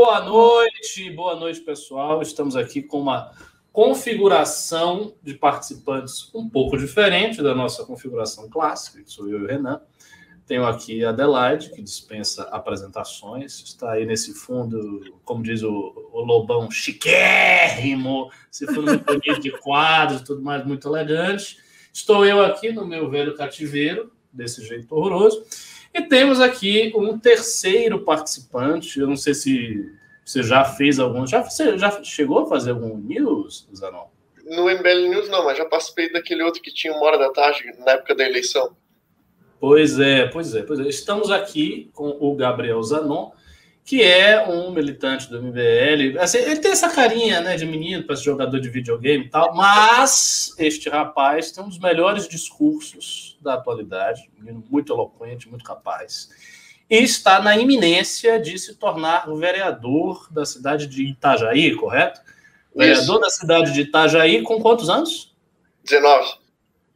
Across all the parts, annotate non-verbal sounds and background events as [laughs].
Boa noite, boa noite, pessoal. Estamos aqui com uma configuração de participantes um pouco diferente da nossa configuração clássica, que sou eu e o Renan. Tenho aqui a Adelaide, que dispensa apresentações, está aí nesse fundo, como diz o, o Lobão, chiquérrimo, esse fundo muito bonito de quadros, tudo mais muito elegante. Estou eu aqui no meu velho cativeiro, desse jeito horroroso. E temos aqui um terceiro participante. Eu não sei se você já fez algum. Já, você já chegou a fazer algum news, Zanon? No MBL News não, mas já participei daquele outro que tinha uma hora da tarde, na época da eleição. Pois é, pois é, pois é. Estamos aqui com o Gabriel Zanon, que é um militante do MBL. Assim, ele tem essa carinha né, de menino para jogador de videogame e tal, mas este rapaz tem um dos melhores discursos da atualidade, um menino muito eloquente, muito capaz, e está na iminência de se tornar vereador da cidade de Itajaí, correto? Isso. Vereador da cidade de Itajaí com quantos anos? 19.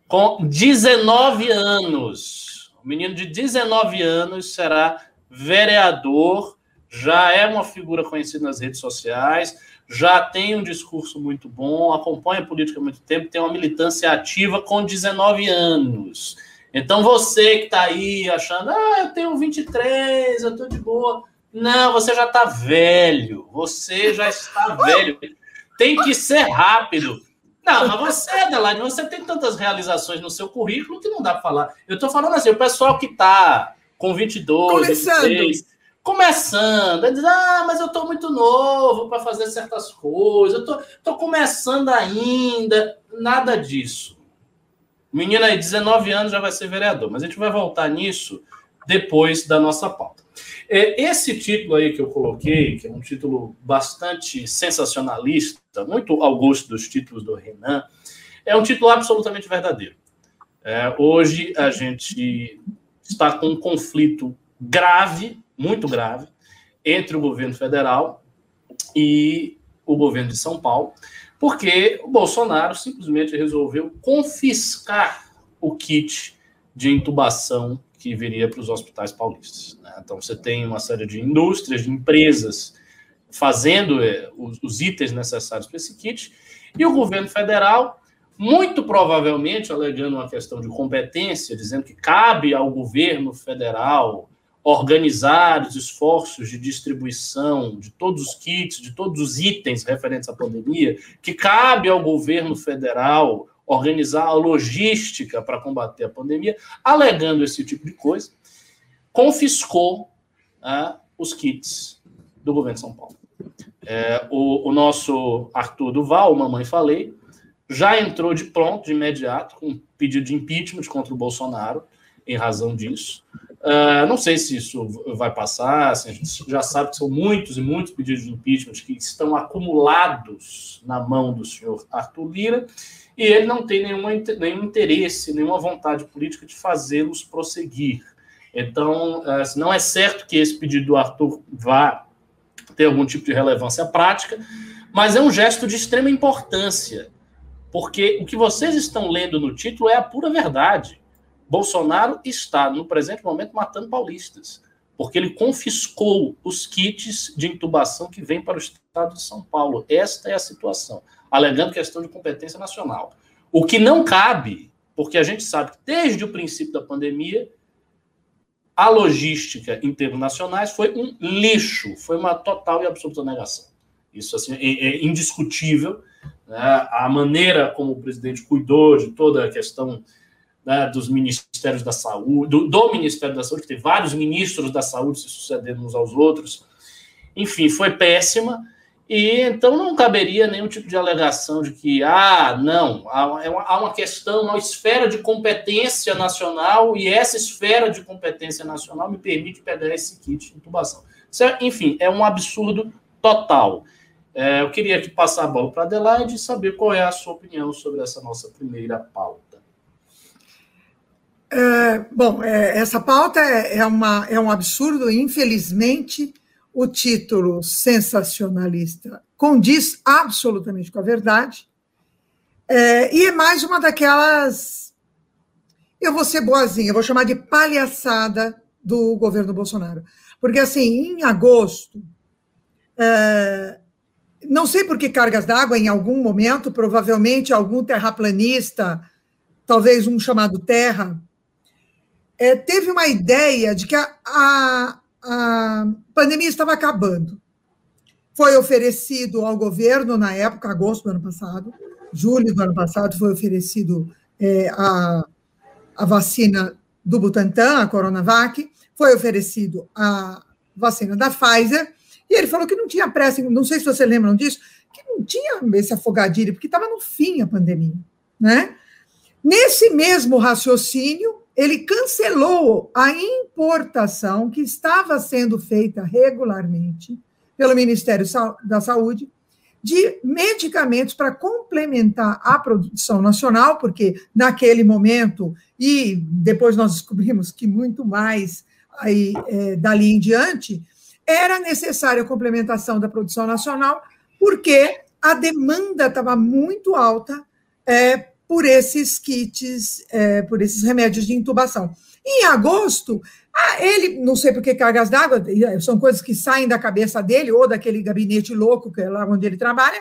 Com 19 anos. O menino de 19 anos será vereador já é uma figura conhecida nas redes sociais, já tem um discurso muito bom, acompanha a política há muito tempo, tem uma militância ativa com 19 anos. Então você que está aí achando, ah, eu tenho 23, eu estou de boa. Não, você já está velho, você já está velho. Tem que ser rápido. Não, mas você, Adelaide, você tem tantas realizações no seu currículo que não dá para falar. Eu estou falando assim, o pessoal que está com 22, Começando. 23, começando, diz, ah, mas eu estou muito novo para fazer certas coisas, eu tô, tô começando ainda, nada disso. Menina aí, 19 anos já vai ser vereador, mas a gente vai voltar nisso depois da nossa pauta. É, esse título aí que eu coloquei, que é um título bastante sensacionalista, muito ao gosto dos títulos do Renan, é um título absolutamente verdadeiro. É, hoje a gente está com um conflito grave muito grave entre o governo federal e o governo de São Paulo, porque o Bolsonaro simplesmente resolveu confiscar o kit de intubação que viria para os hospitais paulistas. Né? Então, você tem uma série de indústrias, de empresas fazendo é, os, os itens necessários para esse kit, e o governo federal, muito provavelmente alegando uma questão de competência, dizendo que cabe ao governo federal organizar os esforços de distribuição de todos os kits, de todos os itens referentes à pandemia, que cabe ao governo federal organizar a logística para combater a pandemia, alegando esse tipo de coisa, confiscou ah, os kits do governo de São Paulo. É, o, o, nosso Arthur Duval, Mamãe Falei, já entrou de pronto, de imediato, com um pedido de impeachment contra o Bolsonaro, em razão disso. Uh, não sei se isso vai passar, assim, a gente já sabe que são muitos e muitos pedidos de impeachment que estão acumulados na mão do senhor Arthur Lira, e ele não tem nenhuma, nenhum interesse, nenhuma vontade política de fazê-los prosseguir. Então, uh, não é certo que esse pedido do Arthur vá ter algum tipo de relevância prática, mas é um gesto de extrema importância, porque o que vocês estão lendo no título é a pura verdade. Bolsonaro está, no presente momento, matando paulistas, porque ele confiscou os kits de intubação que vêm para o estado de São Paulo. Esta é a situação, alegando questão de competência nacional. O que não cabe, porque a gente sabe que desde o princípio da pandemia, a logística internacionais foi um lixo, foi uma total e absoluta negação. Isso assim, é, é indiscutível. Né? A maneira como o presidente cuidou de toda a questão né, dos ministérios da saúde, do, do, Ministério da Saúde, que tem vários ministros da saúde se sucedendo uns aos outros. Enfim, foi péssima. E então não caberia nenhum tipo de alegação de que, ah, não, há uma, há uma questão, uma esfera de competência nacional e essa esfera de competência nacional me permite pegar esse kit de intubação. É, enfim, é um absurdo total. É, eu queria aqui passar a bola para Adelaide e saber qual é a sua opinião sobre essa nossa primeira pauta. É, bom, é, essa pauta é, é, uma, é um absurdo, infelizmente, o título sensacionalista condiz absolutamente com a verdade, é, e é mais uma daquelas. Eu vou ser boazinha, vou chamar de palhaçada do governo Bolsonaro. Porque, assim, em agosto, É, não sei por que cargas d'água, em algum momento, provavelmente algum terraplanista, talvez um chamado Terra, é, teve uma ideia de que a, a, a pandemia estava acabando. Foi oferecido ao governo, na época, agosto do ano passado, julho do ano passado, foi oferecido é, a, a vacina do Butantan, a Coronavac, foi oferecido a vacina da Pfizer, e ele falou que não tinha pressa, não sei se vocês lembram disso, que não tinha esse afogadilho, porque estava no fim a pandemia, né? Nesse mesmo raciocínio, ele cancelou a importação que estava sendo feita regularmente pelo Ministério da Saúde de medicamentos para complementar a produção nacional, porque naquele momento, e depois nós descobrimos que muito mais aí, é, dali em diante, era necessária a complementação da produção nacional, porque a demanda estava muito alta é, por esses kits, é, por esses remédios de intubação. Em agosto, ah, ele, não sei por que cargas d'água, é, são coisas que saem da cabeça dele ou daquele gabinete louco que é lá onde ele trabalha.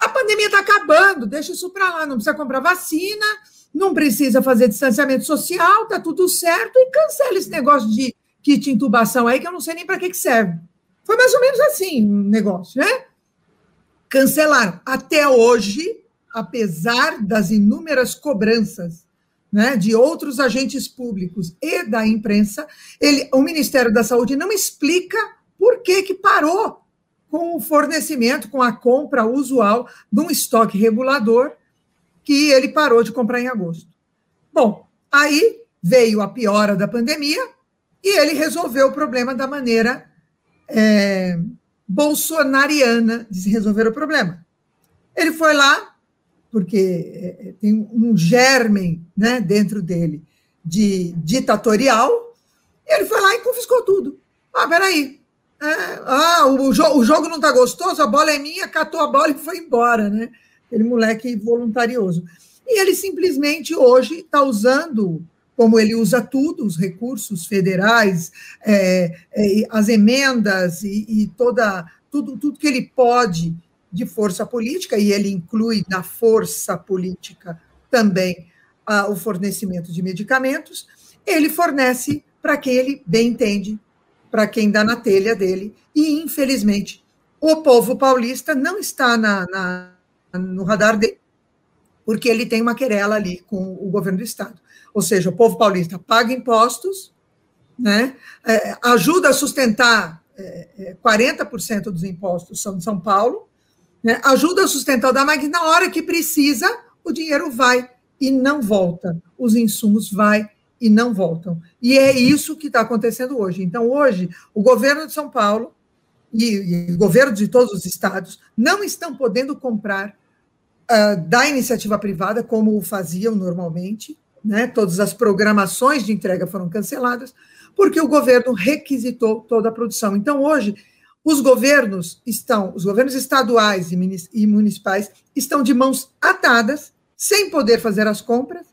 A pandemia está acabando, deixa isso para lá, não precisa comprar vacina, não precisa fazer distanciamento social, está tudo certo, e cancela esse negócio de kit intubação aí, que eu não sei nem para que, que serve. Foi mais ou menos assim o negócio, né? Cancelaram. Até hoje, apesar das inúmeras cobranças né, de outros agentes públicos e da imprensa, ele, o Ministério da Saúde não explica por que, que parou com o fornecimento, com a compra usual de um estoque regulador que ele parou de comprar em agosto. Bom, aí veio a piora da pandemia e ele resolveu o problema da maneira é, bolsonariana de se resolver o problema. Ele foi lá, porque é, é, tem um germen né, dentro dele de ditatorial, ele foi lá e confiscou tudo. Ah, peraí. É, ah, o, jo o jogo não está gostoso, a bola é minha, catou a bola e foi embora, né? Aquele moleque voluntarioso. E ele simplesmente hoje está usando, como ele usa tudo, os recursos federais, é, é, as emendas e, e toda, tudo, tudo que ele pode de força política, e ele inclui na força política também o fornecimento de medicamentos, ele fornece para quem ele bem entende, para quem dá na telha dele, e infelizmente o povo paulista não está na, na, no radar dele, porque ele tem uma querela ali com o governo do Estado. Ou seja, o povo paulista paga impostos, né, é, ajuda a sustentar é, 40% é, dos impostos são de São Paulo, né? ajuda a sustentar o da mas na hora que precisa, o dinheiro vai e não volta. Os insumos vai e não voltam. E é isso que está acontecendo hoje. Então, hoje, o governo de São Paulo e, o governo de todos os estados não estão podendo comprar uh, da iniciativa privada como faziam normalmente. Né? Todas as programações de entrega foram canceladas, porque o governo requisitou toda a produção. Então, hoje, os governos estão, os governos estaduais e municipais estão de mãos atadas, sem poder fazer as compras,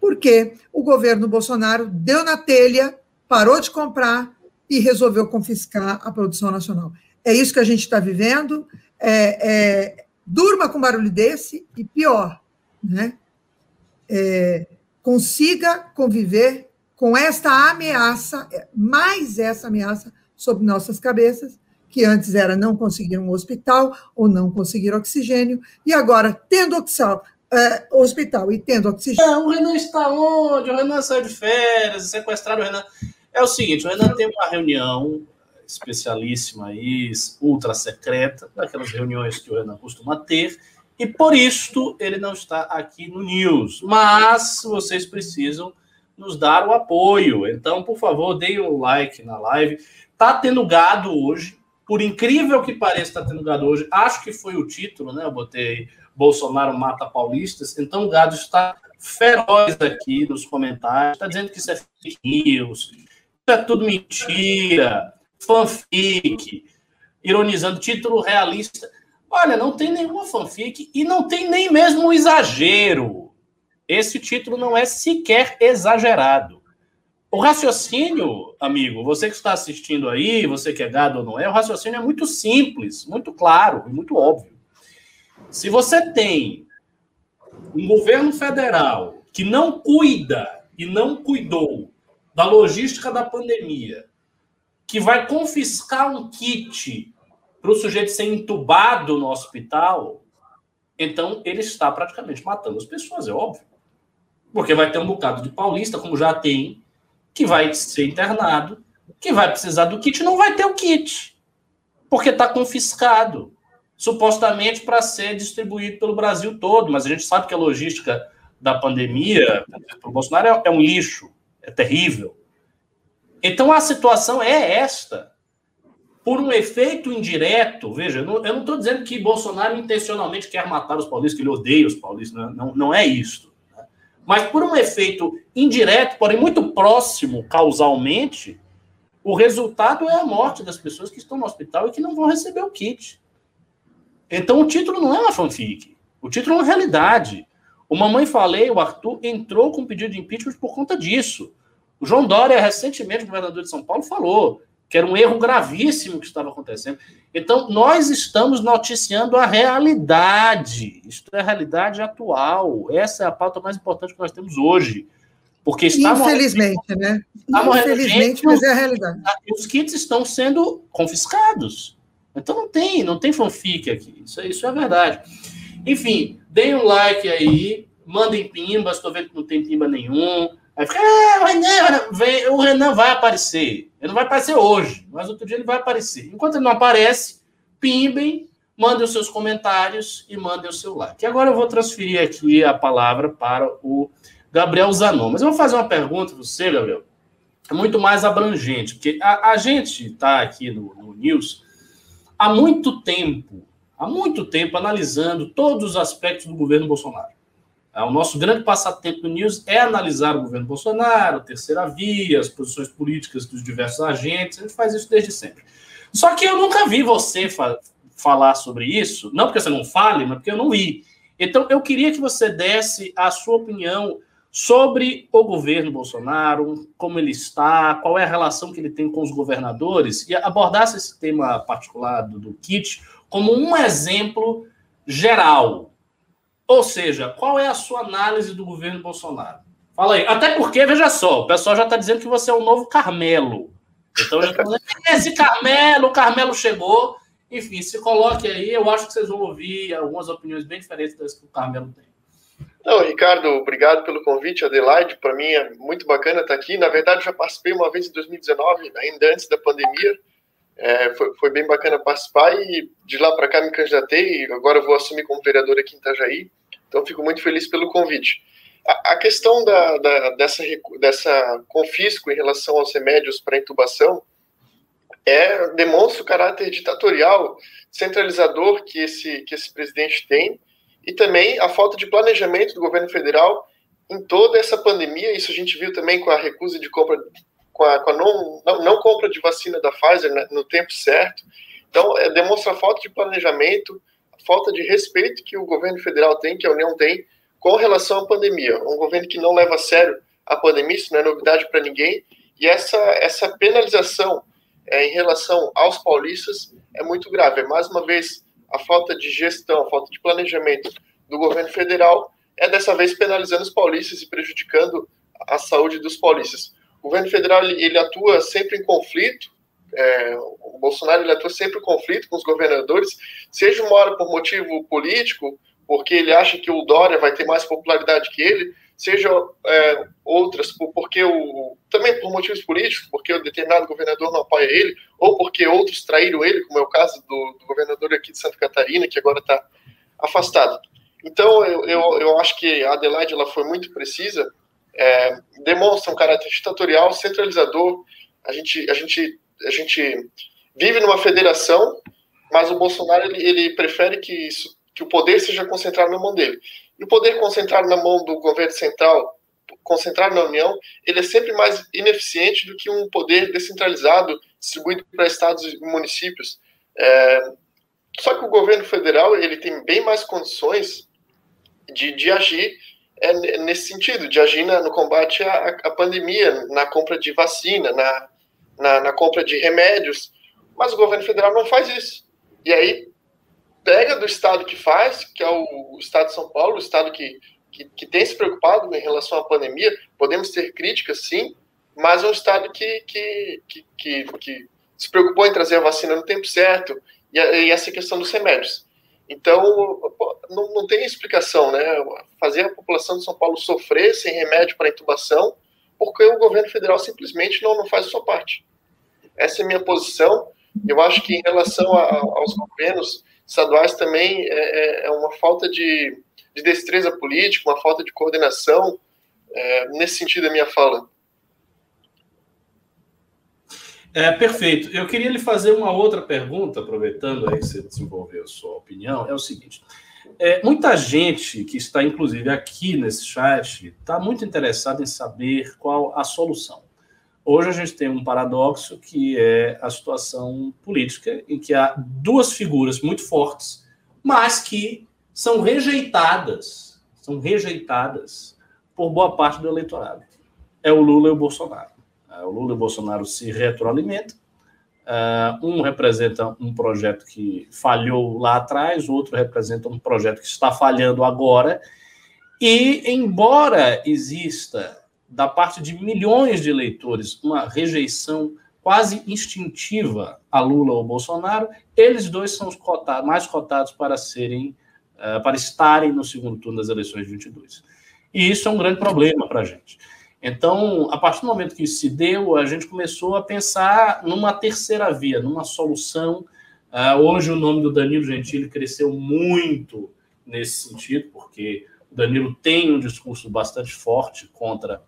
porque o governo Bolsonaro deu na telha, parou de comprar e resolveu confiscar a produção nacional. É isso que a gente está vivendo. É, é, durma com barulho desse e pior, né? É, consiga conviver com esta ameaça, mais essa ameaça sobre nossas cabeças, que antes era não conseguir um hospital ou não conseguir oxigênio, e agora, tendo oxal, é, hospital e tendo oxigênio. O Renan está onde? O Renan saiu de férias, sequestraram o Renan. É o seguinte: o Renan tem uma reunião especialíssima aí, ultra secreta, daquelas reuniões que o Renan costuma ter, e por isso ele não está aqui no News. Mas vocês precisam nos dar o apoio. Então, por favor, deem um like na live. Tá tendo gado hoje, por incrível que pareça, está tendo gado hoje. Acho que foi o título, né? Eu botei Bolsonaro mata paulistas. Então o gado está feroz aqui nos comentários. Está dizendo que isso é fake news, isso é tudo mentira, fanfic, ironizando título realista. Olha, não tem nenhuma fanfic e não tem nem mesmo um exagero. Esse título não é sequer exagerado. O raciocínio, amigo, você que está assistindo aí, você que é gado ou não é, o raciocínio é muito simples, muito claro e muito óbvio. Se você tem um governo federal que não cuida e não cuidou da logística da pandemia, que vai confiscar um kit para o sujeito ser entubado no hospital, então ele está praticamente matando as pessoas, é óbvio. Porque vai ter um bocado de paulista, como já tem, que vai ser internado, que vai precisar do kit, não vai ter o kit, porque está confiscado, supostamente para ser distribuído pelo Brasil todo, mas a gente sabe que a logística da pandemia para o Bolsonaro é, é um lixo, é terrível. Então a situação é esta. Por um efeito indireto, veja, eu não estou dizendo que Bolsonaro intencionalmente quer matar os paulistas, que ele odeia os paulistas, não, não, não é isso. Mas por um efeito indireto, porém muito próximo causalmente, o resultado é a morte das pessoas que estão no hospital e que não vão receber o kit. Então o título não é uma fanfic. O título é uma realidade. O Mamãe Falei, o Arthur, entrou com pedido de impeachment por conta disso. O João Dória, recentemente, governador de São Paulo, falou que era um erro gravíssimo que estava acontecendo. Então, nós estamos noticiando a realidade. Isso é a realidade atual. Essa é a pauta mais importante que nós temos hoje. Porque está Infelizmente, morrendo, né? Infelizmente, mas é a realidade. Os kits estão sendo confiscados. Então não tem, não tem fanfic aqui. Isso, isso é verdade. Enfim, deem um like aí, mandem pimbas, estou vendo que não tem pimba nenhum. Aí fica, ah, o Renan, vem, o Renan vai aparecer. Ele não vai aparecer hoje, mas outro dia ele vai aparecer. Enquanto ele não aparece, pimbem, mandem os seus comentários e mandem o seu like. E agora eu vou transferir aqui a palavra para o Gabriel Zanon. Mas eu vou fazer uma pergunta para você, Gabriel, é muito mais abrangente, porque a, a gente está aqui no, no News há muito tempo, há muito tempo, analisando todos os aspectos do governo Bolsonaro. É, o nosso grande passatempo no News é analisar o governo Bolsonaro, a terceira via, as posições políticas dos diversos agentes, a gente faz isso desde sempre. Só que eu nunca vi você fa falar sobre isso, não porque você não fale, mas porque eu não vi. Então, eu queria que você desse a sua opinião sobre o governo Bolsonaro, como ele está, qual é a relação que ele tem com os governadores, e abordasse esse tema particular do, do kit como um exemplo geral. Ou seja, qual é a sua análise do governo Bolsonaro? Fala aí. Até porque, veja só, o pessoal já está dizendo que você é o novo Carmelo. Então, já está dizendo, esse Carmelo, o Carmelo chegou. Enfim, se coloque aí, eu acho que vocês vão ouvir algumas opiniões bem diferentes das que o Carmelo tem. Não, Ricardo, obrigado pelo convite, Adelaide. Para mim é muito bacana estar aqui. Na verdade, já participei uma vez em 2019, ainda antes da pandemia. É, foi, foi, bem bacana participar e de lá para cá me candidatei agora vou assumir como vereador aqui em Itajaí. Então, fico muito feliz pelo convite. A, a questão da, da, dessa, dessa confisco em relação aos remédios para intubação é, demonstra o caráter ditatorial, centralizador que esse, que esse presidente tem e também a falta de planejamento do governo federal em toda essa pandemia. Isso a gente viu também com a recusa de compra, com a, com a não, não, não, compra de vacina da Pfizer né, no tempo certo. Então, é, demonstra a falta de planejamento, falta de respeito que o governo federal tem, que a União tem, com relação à pandemia. Um governo que não leva a sério a pandemia, isso não é novidade para ninguém. E essa, essa penalização é, em relação aos paulistas é muito grave. É mais uma vez a falta de gestão, a falta de planejamento do governo federal é dessa vez penalizando os paulistas e prejudicando a saúde dos paulistas. O governo federal ele, ele atua sempre em conflito, é, o Bolsonaro ele atua sempre em conflito com os governadores, seja uma hora por motivo político, porque ele acha que o Dória vai ter mais popularidade que ele, seja é, outras, porque o, também por motivos políticos, porque o determinado governador não apoia ele, ou porque outros traíram ele, como é o caso do, do governador aqui de Santa Catarina, que agora está afastado. Então, eu, eu, eu, acho que a Adelaide ela foi muito precisa, é, demonstra um caráter ditatorial, centralizador. A gente, a gente, a gente vive numa federação, mas o Bolsonaro ele, ele prefere que, isso, que o poder seja concentrado na mão dele. E o poder concentrado na mão do governo central, concentrado na União, ele é sempre mais ineficiente do que um poder descentralizado distribuído para estados e municípios. É, só que o governo federal ele tem bem mais condições de, de agir é nesse sentido, de agir no combate à, à pandemia, na compra de vacina, na, na, na, compra de remédios, mas o governo federal não faz isso. E aí pega do estado que faz, que é o, o estado de São Paulo, o estado que, que, que, tem se preocupado em relação à pandemia, podemos ter críticas, sim, mas é um estado que, que, que, que, que se preocupou em trazer a vacina no tempo certo e, e essa questão dos remédios. Então, não, não tem explicação, né? Fazer a população de São Paulo sofrer sem remédio para intubação, porque o governo federal simplesmente não, não faz a sua parte. Essa é a minha posição. Eu acho que em relação a, aos governos estaduais também é, é, é uma falta de, de, destreza política, uma falta de coordenação. É, nesse sentido, a minha fala. É, perfeito. Eu queria lhe fazer uma outra pergunta, aproveitando aí que você desenvolveu a sua opinião. É o seguinte: é, muita gente que está, inclusive, aqui nesse chat, está muito interessada em saber qual a solução. Hoje a gente tem um paradoxo que é a situação política, em que há duas figuras muito fortes, mas que são rejeitadas, são rejeitadas por boa parte do eleitorado. É o Lula e o Bolsonaro. Uh, o Lula e o Bolsonaro se retroalimentam. Uh, um representa um projeto que falhou lá atrás, o outro representa um projeto que está falhando agora. E, embora exista, da parte de milhões de eleitores, uma rejeição quase instintiva a Lula ou Bolsonaro, eles dois são os cotados, mais cotados para serem, uh, para estarem no segundo turno das eleições de 22. E isso é um grande problema para a gente. Então, a partir do momento que isso se deu, a gente começou a pensar numa terceira via, numa solução. Uh, hoje, o nome do Danilo Gentili cresceu muito nesse sentido, porque o Danilo tem um discurso bastante forte contra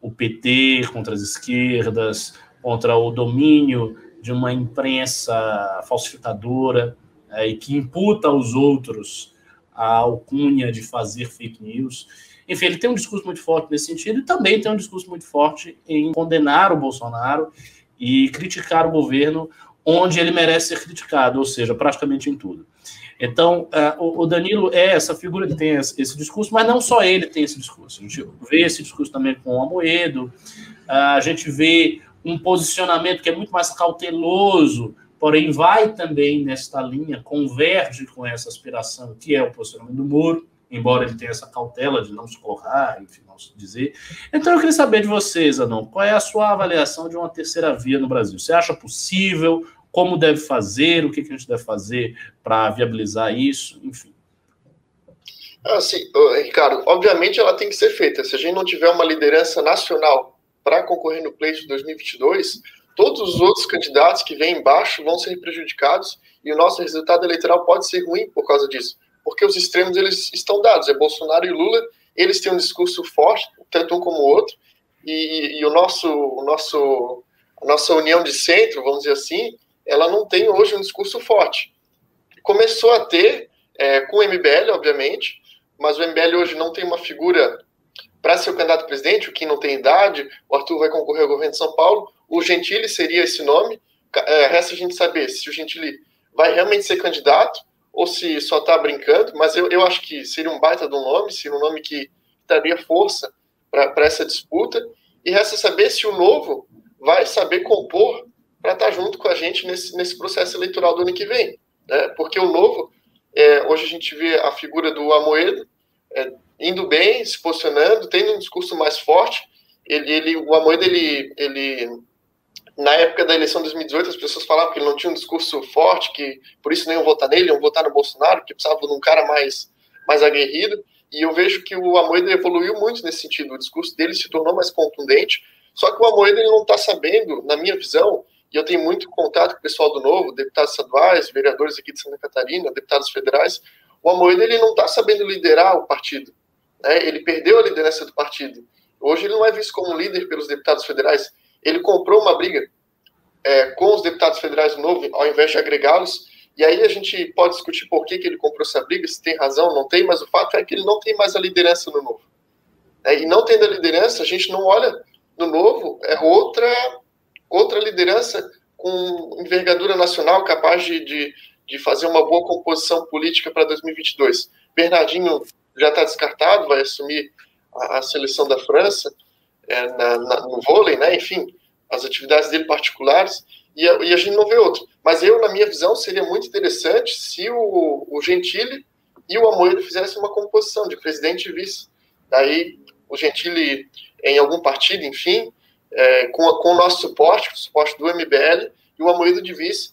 o PT, contra as esquerdas, contra o domínio de uma imprensa falsificadora uh, e que imputa aos outros a alcunha de fazer fake news. Enfim, ele tem um discurso muito forte nesse sentido e também tem um discurso muito forte em condenar o Bolsonaro e criticar o governo onde ele merece ser criticado, ou seja, praticamente em tudo. Então, uh, o Danilo é essa figura que tem esse discurso, mas não só ele tem esse discurso. A gente vê esse discurso também com o Amoedo, a gente vê um posicionamento que é muito mais cauteloso, porém vai também nesta linha, converge com essa aspiração que é o posicionamento do Moro embora ele tenha essa cautela de não se colocar, enfim, não se dizer. Então eu queria saber de vocês, Anon, qual é a sua avaliação de uma terceira via no Brasil? Você acha possível? Como deve fazer? O que, a gente deve fazer para viabilizar isso? Enfim. Assim, Ricardo, obviamente ela tem que ser feita. Se a gente não tiver uma liderança nacional para concorrer no pleito de 2022, todos os outros candidatos que vêm embaixo vão ser prejudicados e o nosso resultado eleitoral pode ser ruim por causa disso porque os extremos eles estão dados. É Bolsonaro e Lula, eles têm um discurso forte, tanto um como o outro, e, e o nosso, o nosso, a nossa união de centro, vamos dizer assim, ela não tem hoje um discurso forte. Começou a ter é, com o MBL, obviamente, mas o MBL hoje não tem uma figura para ser o candidato a presidente, o que não tem idade, o Arthur vai concorrer ao governo de São Paulo, o Gentili seria esse nome, é, resta a gente saber se o Gentili vai realmente ser candidato, ou se só está brincando, mas eu, eu acho que seria um baita de um nome, seria um nome que daria força para essa disputa, e resta saber se o novo vai saber compor para estar tá junto com a gente nesse, nesse processo eleitoral do ano que vem. Né? Porque o novo, é, hoje a gente vê a figura do Amoedo é, indo bem, se posicionando, tendo um discurso mais forte. Ele, ele, o Amoedo ele, ele na época da eleição de 2018, as pessoas falavam que ele não tinha um discurso forte, que por isso nem iam votar nele, iam votar no Bolsonaro, que precisava de um cara mais, mais aguerrido. E eu vejo que o Amoedo evoluiu muito nesse sentido. O discurso dele se tornou mais contundente. Só que o Amoedo ele não está sabendo, na minha visão, e eu tenho muito contato com o pessoal do Novo, deputados estaduais, vereadores aqui de Santa Catarina, deputados federais. O Amoedo ele não está sabendo liderar o partido. Né? Ele perdeu a liderança do partido. Hoje ele não é visto como líder pelos deputados federais ele comprou uma briga é, com os deputados federais do Novo, ao invés de agregá-los, e aí a gente pode discutir por que, que ele comprou essa briga, se tem razão, não tem, mas o fato é que ele não tem mais a liderança no Novo. É, e não tendo a liderança, a gente não olha no Novo, é outra, outra liderança com envergadura nacional capaz de, de, de fazer uma boa composição política para 2022. Bernardinho já está descartado, vai assumir a, a seleção da França é, na, na, no vôlei, né? Enfim, as atividades dele particulares, e a, e a, gente não vê outro. Mas eu, na minha visão, seria muito interessante se o, o Gentili e o Amoedo fizessem uma composição de presidente e vice. Daí, o Gentili em algum partido, enfim, é, com, com, o nosso suporte, o suporte do MBL, e o Amoedo de vice,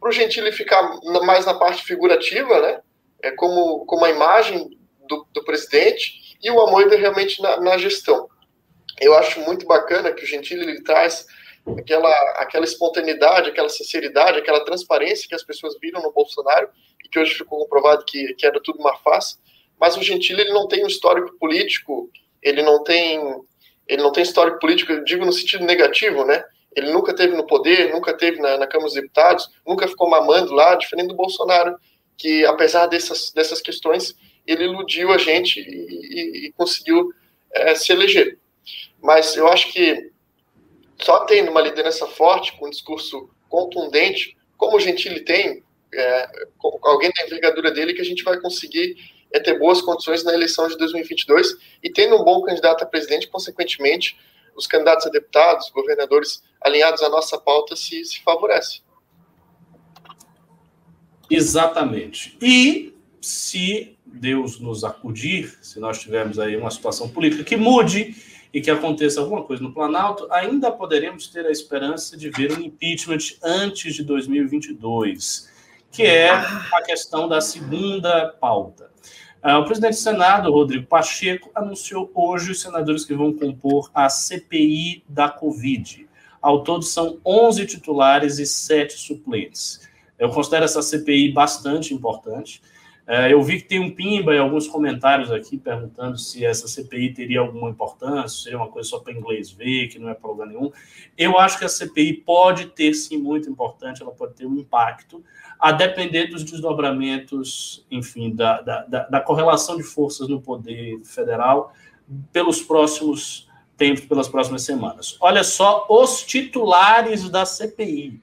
para o Gentili ficar mais na parte figurativa, né? É, como, como a imagem do, do presidente, e o Amoedo realmente na, na gestão eu acho muito bacana que o Gentili ele traz aquela, aquela espontaneidade, aquela sinceridade, aquela transparência que as pessoas viram no Bolsonaro e que hoje ficou comprovado que, que era tudo uma farsa. Mas o Gentili ele não tem um histórico político, ele não tem ele não tem histórico político, eu digo no sentido negativo, né? Ele nunca teve no poder, nunca teve na, na Câmara dos Deputados, nunca ficou mamando lá, diferente do Bolsonaro, que apesar dessas, dessas questões, ele iludiu a gente e, e, e conseguiu é, se eleger. Mas eu acho que só tendo uma liderança forte, com um discurso contundente, como o Gentili tem, é, alguém da envergadura dele, que a gente vai conseguir é, ter boas condições na eleição de 2022 e tendo um bom candidato a presidente, consequentemente, os candidatos a deputados, governadores alinhados à nossa pauta se, se favorece. Exatamente. E se Deus nos acudir, se nós tivermos aí uma situação política que mude e que aconteça alguma coisa no Planalto, ainda poderemos ter a esperança de ver um impeachment antes de 2022, que é a questão da segunda pauta. Ah, o presidente do Senado, Rodrigo Pacheco, anunciou hoje os senadores que vão compor a CPI da Covid. Ao todo, são 11 titulares e 7 suplentes. Eu considero essa CPI bastante importante. É, eu vi que tem um pimba em alguns comentários aqui perguntando se essa CPI teria alguma importância, seria uma coisa só para inglês ver, que não é problema nenhum. Eu acho que a CPI pode ter, sim, muito importante, ela pode ter um impacto, a depender dos desdobramentos, enfim, da, da, da correlação de forças no poder federal pelos próximos tempos, pelas próximas semanas. Olha só os titulares da CPI.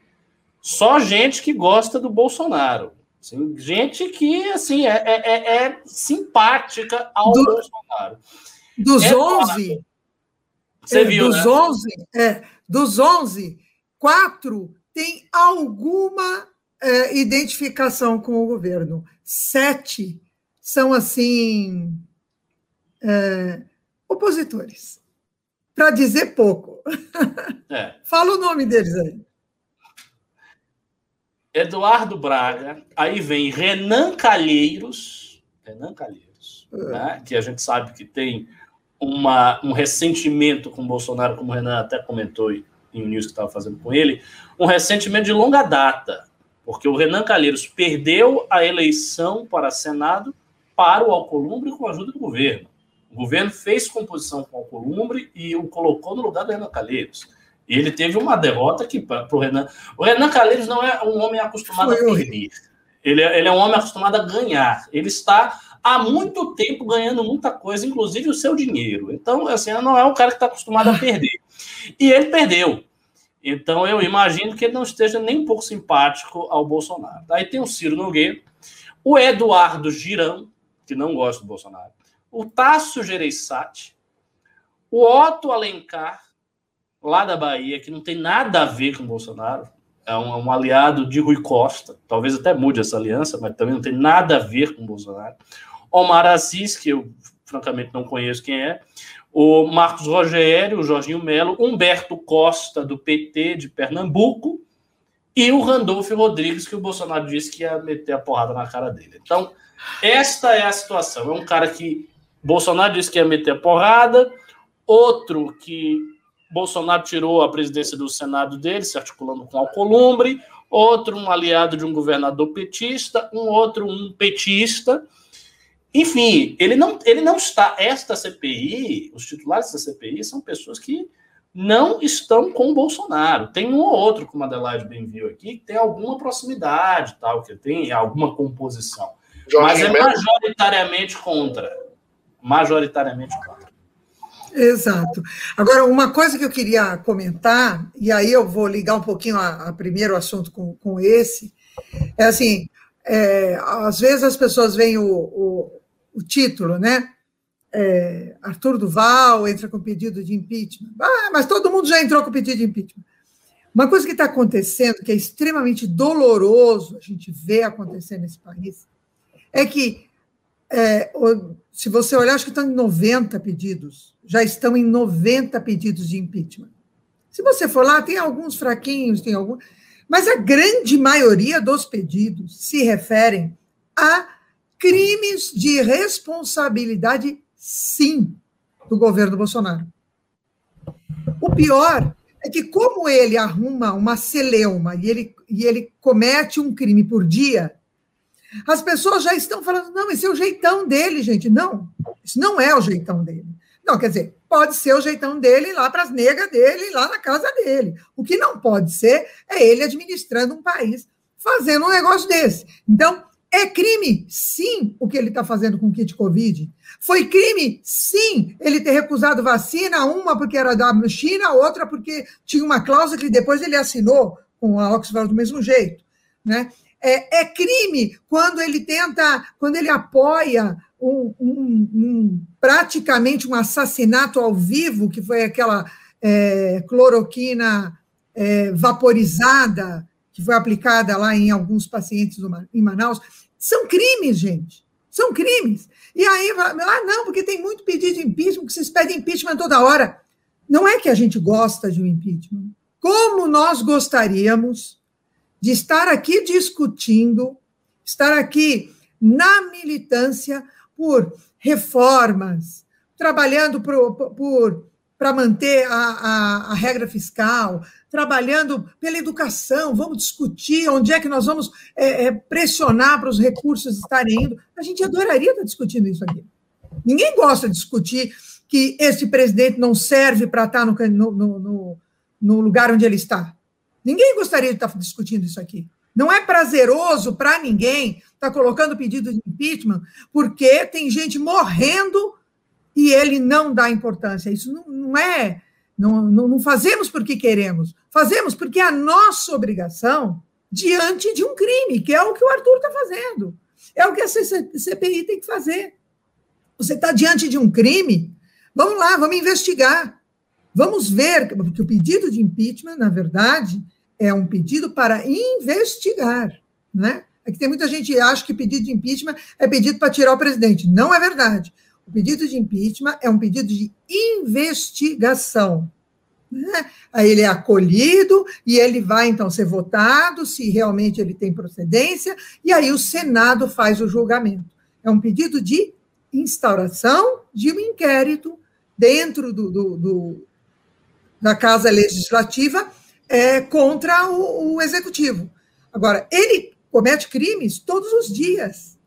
Só gente que gosta do Bolsonaro. Assim, gente que assim é, é, é, é simpática ao Do, Bolsonaro. Dos é 11, você é, viu, dos né? 11, é, dos 11, quatro têm alguma é, identificação com o governo. Sete são assim é, opositores, para dizer pouco. [laughs] Fala o nome deles aí. Eduardo Braga, aí vem Renan Calheiros, Renan Calheiros, é. né, que a gente sabe que tem uma, um ressentimento com o Bolsonaro, como o Renan até comentou em um news que estava fazendo com ele, um ressentimento de longa data, porque o Renan Calheiros perdeu a eleição para Senado para o Alcolumbre com a ajuda do governo. O governo fez composição com o Alcolumbre e o colocou no lugar do Renan Calheiros. E ele teve uma derrota que para o Renan. O Renan Calheiros não é um homem acostumado Foi a perder. Ele é, ele é um homem acostumado a ganhar. Ele está há muito tempo ganhando muita coisa, inclusive o seu dinheiro. Então, assim, não é um cara que está acostumado a perder. [laughs] E ele perdeu. Então, eu imagino que ele não esteja nem um pouco simpático ao Bolsonaro. Aí tem o Ciro Nogueira, o Eduardo Girão, que não gosta do Bolsonaro, o Tasso Gereissati, o Otto Alencar, lá da Bahia, que não tem nada a ver com o Bolsonaro, é um, um, aliado de Rui Costa, talvez até mude essa aliança, mas também não tem nada a ver com o Bolsonaro. Omar Assis, que eu francamente não conheço quem é, o Marcos Rogério, o Jorginho Melo, Humberto Costa, do PT de Pernambuco, e o Randolfo Rodrigues, que o Bolsonaro disse que ia meter a porrada na cara dele. Então, esta é a situação. É um cara que Bolsonaro disse que ia meter a porrada, outro que Bolsonaro tirou a presidência do Senado dele, se articulando com Alcolumbre, outro um aliado de um governador petista, um outro um petista. Enfim, ele não, ele não está. Esta CPI, os titulares da CPI são pessoas que não estão com o Bolsonaro. Tem um ou outro, como a Adelaide bem viu aqui, que tem alguma proximidade, tal, que tem alguma composição. Jorge mas é majoritariamente contra. Majoritariamente contra. Exato. Agora, uma coisa que eu queria comentar, e aí eu vou ligar um pouquinho a, a primeiro assunto com, com esse, é assim, é, às vezes as pessoas veem o, o, o título, né? é, Arthur Duval entra com pedido de impeachment. Ah, mas todo mundo já entrou com pedido de impeachment. Uma coisa que está acontecendo, que é extremamente doloroso a gente ver acontecer nesse país, é que, é, se você olhar, acho que estão em 90 pedidos, já estão em 90 pedidos de impeachment. Se você for lá, tem alguns fraquinhos, tem alguns, mas a grande maioria dos pedidos se referem a crimes de responsabilidade, sim, do governo Bolsonaro. O pior é que, como ele arruma uma celeuma e ele, e ele comete um crime por dia, as pessoas já estão falando: não, esse é o jeitão dele, gente. Não, isso não é o jeitão dele. Não, quer dizer, pode ser o jeitão dele lá para as negas dele, lá na casa dele. O que não pode ser é ele administrando um país fazendo um negócio desse. Então, é crime, sim, o que ele está fazendo com o kit Covid. Foi crime, sim, ele ter recusado vacina, uma porque era da China, outra porque tinha uma cláusula que depois ele assinou com a Oxford do mesmo jeito. Né? É, é crime quando ele tenta, quando ele apoia um, um, um, praticamente um assassinato ao vivo, que foi aquela é, cloroquina é, vaporizada que foi aplicada lá em alguns pacientes em Manaus. São crimes, gente. São crimes. E aí, ah, não, porque tem muito pedido de impeachment, que vocês pedem impeachment toda hora. Não é que a gente gosta de um impeachment. Como nós gostaríamos de estar aqui discutindo, estar aqui na militância por reformas, trabalhando por, para manter a, a, a, regra fiscal, trabalhando pela educação, vamos discutir onde é que nós vamos é, é, pressionar para os recursos estarem indo. A gente adoraria estar discutindo isso aqui. Ninguém gosta de discutir que esse presidente não serve para estar no, no, no, no lugar onde ele está. Ninguém gostaria de estar discutindo isso aqui. Não é prazeroso para ninguém estar colocando pedido de impeachment, porque tem gente morrendo e ele não dá importância. Isso não, não é. Não, não, não fazemos porque queremos, fazemos porque é a nossa obrigação diante de um crime, que é o que o Arthur está fazendo. É o que a CPI tem que fazer. Você está diante de um crime, vamos lá, vamos investigar. Vamos ver, porque o pedido de impeachment, na verdade, é um pedido para investigar, né? É que tem muita gente que acha que pedido de impeachment é pedido para tirar o presidente. Não é verdade. O pedido de impeachment é um pedido de investigação. Né? Aí ele é acolhido e ele vai então ser votado se realmente ele tem procedência, e aí o Senado faz o julgamento. É um pedido de instauração de um inquérito dentro do, do, do da Casa Legislativa é, contra o, o Executivo. Agora, ele comete crimes todos os dias.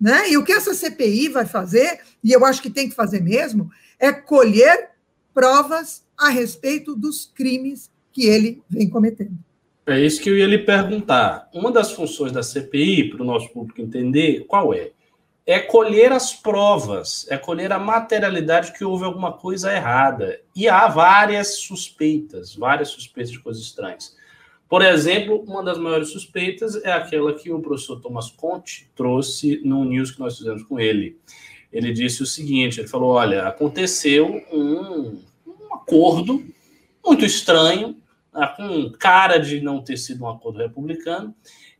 Né? E o que essa CPI vai fazer, e eu acho que tem que fazer mesmo, é colher provas a respeito dos crimes que ele vem cometendo. É isso que eu ia lhe perguntar. Uma das funções da CPI, para o nosso público entender, qual é? É colher as provas, é colher a materialidade que houve alguma coisa errada. E há várias suspeitas, várias suspeitas de coisas estranhas. Por exemplo, uma das maiores suspeitas é aquela que o professor Thomas Conte trouxe no news que nós fizemos com ele. Ele disse o seguinte: ele falou, olha, aconteceu um, um acordo muito estranho, né, com cara de não ter sido um acordo republicano,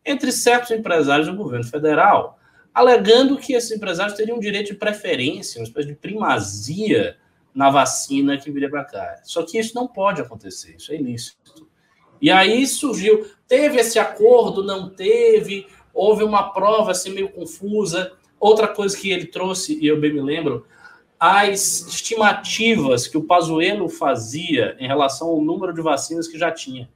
entre certos empresários do governo federal, alegando que esses empresários teriam direito de preferência, uma espécie de primazia na vacina que viria para cá. Só que isso não pode acontecer, isso é ilícito. E aí surgiu, teve esse acordo, não teve, houve uma prova assim meio confusa. Outra coisa que ele trouxe, e eu bem me lembro, as estimativas que o Pazuello fazia em relação ao número de vacinas que já tinha.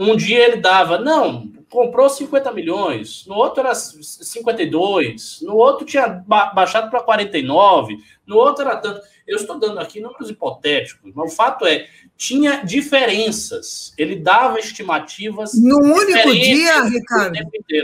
Um dia ele dava, não, comprou 50 milhões, no outro era 52, no outro tinha baixado para 49, no outro era tanto. Eu estou dando aqui números hipotéticos, mas o fato é, tinha diferenças. Ele dava estimativas. No único dia, Ricardo,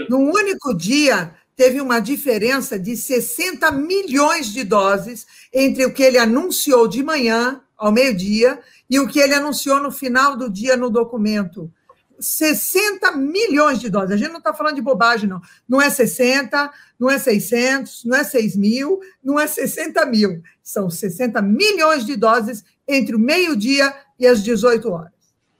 no único dia, teve uma diferença de 60 milhões de doses entre o que ele anunciou de manhã, ao meio-dia, e o que ele anunciou no final do dia no documento 60 milhões de doses. A gente não está falando de bobagem, não. Não é 60, não é 600, não é 6 mil, não é 60 mil. São 60 milhões de doses entre o meio-dia e as 18 horas.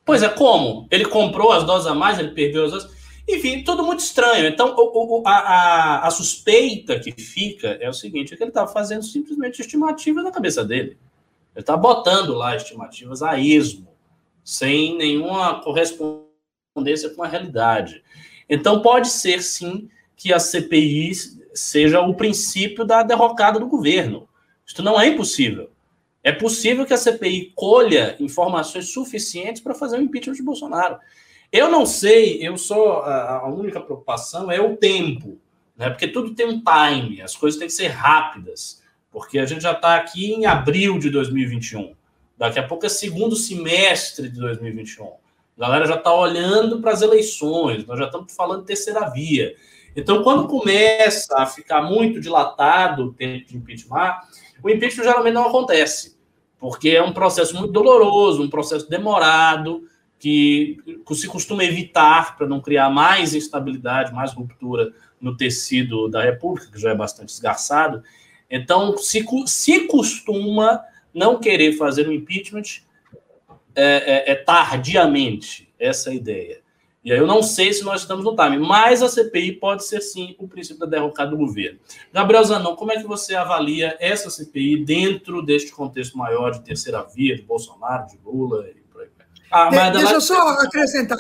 Pois é, como? Ele comprou as doses a mais, ele perdeu as doses. Enfim, tudo muito estranho. Então, o, o, a, a, suspeita que fica é o seguinte: é que ele está fazendo simplesmente estimativas na cabeça dele. Ele está botando lá estimativas a esmo, sem nenhuma correspondência com a realidade. Então, pode ser sim que a CPI seja o princípio da derrocada do governo. Isso não é impossível. É possível que a CPI colha informações suficientes para fazer o impeachment de Bolsonaro. Eu não sei, eu sou a única preocupação é o tempo, né? Porque tudo tem um time, as coisas têm que ser rápidas, porque a gente já está aqui em abril de 2021. Daqui a pouco é segundo semestre de 2021. A galera já está olhando para as eleições, nós já estamos falando de terceira via. Então, quando começa a ficar muito dilatado o tempo de impeachment, o impeachment geralmente não acontece, porque é um processo muito doloroso, um processo demorado, que se costuma evitar para não criar mais instabilidade, mais ruptura no tecido da República, que já é bastante esgarçado. Então, se, se costuma não querer fazer o impeachment é, é, é tardiamente, essa é ideia. E aí eu não sei se nós estamos no time, mas a CPI pode ser sim o princípio da derrocada do governo. Gabriel Zanon, como é que você avalia essa CPI dentro deste contexto maior de terceira via, de Bolsonaro, de Lula e por aí? Ah, mas de, deixa eu só acrescentar.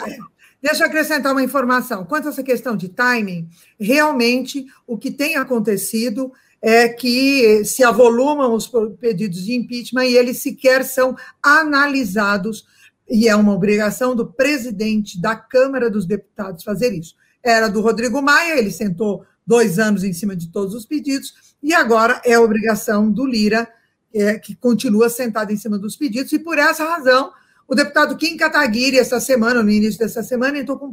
Deixa eu acrescentar uma informação. Quanto a essa questão de timing, realmente o que tem acontecido é que se avolumam os pedidos de impeachment e eles sequer são analisados e é uma obrigação do presidente da Câmara dos Deputados fazer isso. Era do Rodrigo Maia, ele sentou dois anos em cima de todos os pedidos, e agora é obrigação do Lira, é, que continua sentado em cima dos pedidos, e por essa razão, o deputado Kim Kataguiri, essa semana, no início dessa semana, entrou com,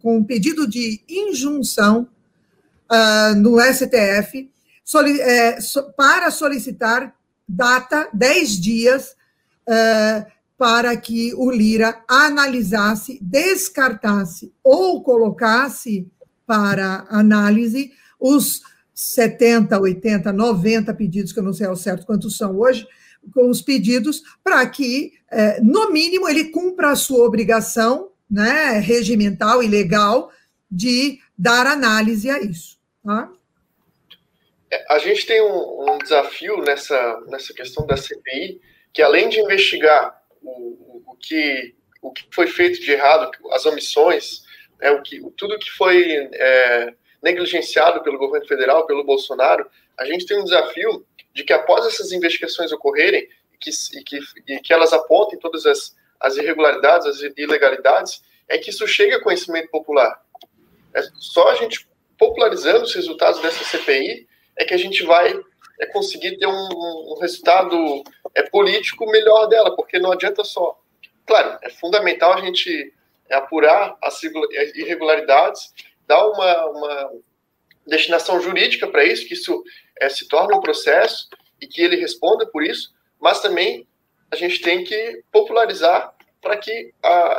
com um pedido de injunção uh, no STF soli, é, so, para solicitar data, 10 dias, uh, para que o Lira analisasse, descartasse ou colocasse para análise os 70, 80, 90 pedidos, que eu não sei ao certo quantos são hoje, com os pedidos, para que, é, no mínimo, ele cumpra a sua obrigação né, regimental e legal de dar análise a isso. Tá? A gente tem um, um desafio nessa, nessa questão da CPI, que além de investigar o, o, que, o que foi feito de errado, as omissões, né, o que, tudo que foi é, negligenciado pelo governo federal, pelo Bolsonaro, a gente tem um desafio de que após essas investigações ocorrerem e que, e que, e que elas apontem todas as, as irregularidades, as ilegalidades, é que isso chegue a conhecimento popular. É só a gente popularizando os resultados dessa CPI é que a gente vai é conseguir ter um, um resultado é, político melhor dela, porque não adianta só. Claro, é fundamental a gente apurar as irregularidades, dar uma, uma destinação jurídica para isso, que isso é, se torne um processo e que ele responda por isso, mas também a gente tem que popularizar para que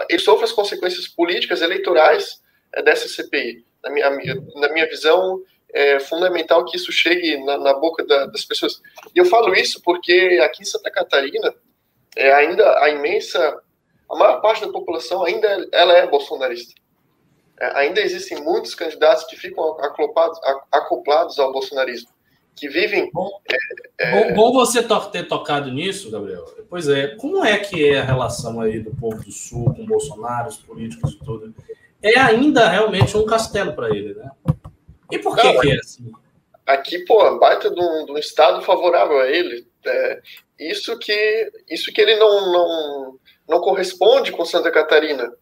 ele sofra as consequências políticas, eleitorais é, dessa CPI. Na minha, na minha visão, é fundamental que isso chegue na, na boca da, das pessoas. E eu falo isso porque aqui em Santa Catarina, é, ainda a imensa, a maior parte da população ainda ela é bolsonarista. É, ainda existem muitos candidatos que ficam acoplados, acoplados ao bolsonarismo, que vivem. Bom, é, bom, bom você ter tocado nisso, Gabriel. Pois é, como é que é a relação aí do povo do Sul com Bolsonaro, os políticos e tudo? É ainda realmente um castelo para ele, né? E por que, não, que é assim? Aqui, pô, baita de um, estado favorável a ele. É, isso que isso que ele não, não, não corresponde com Santa Catarina.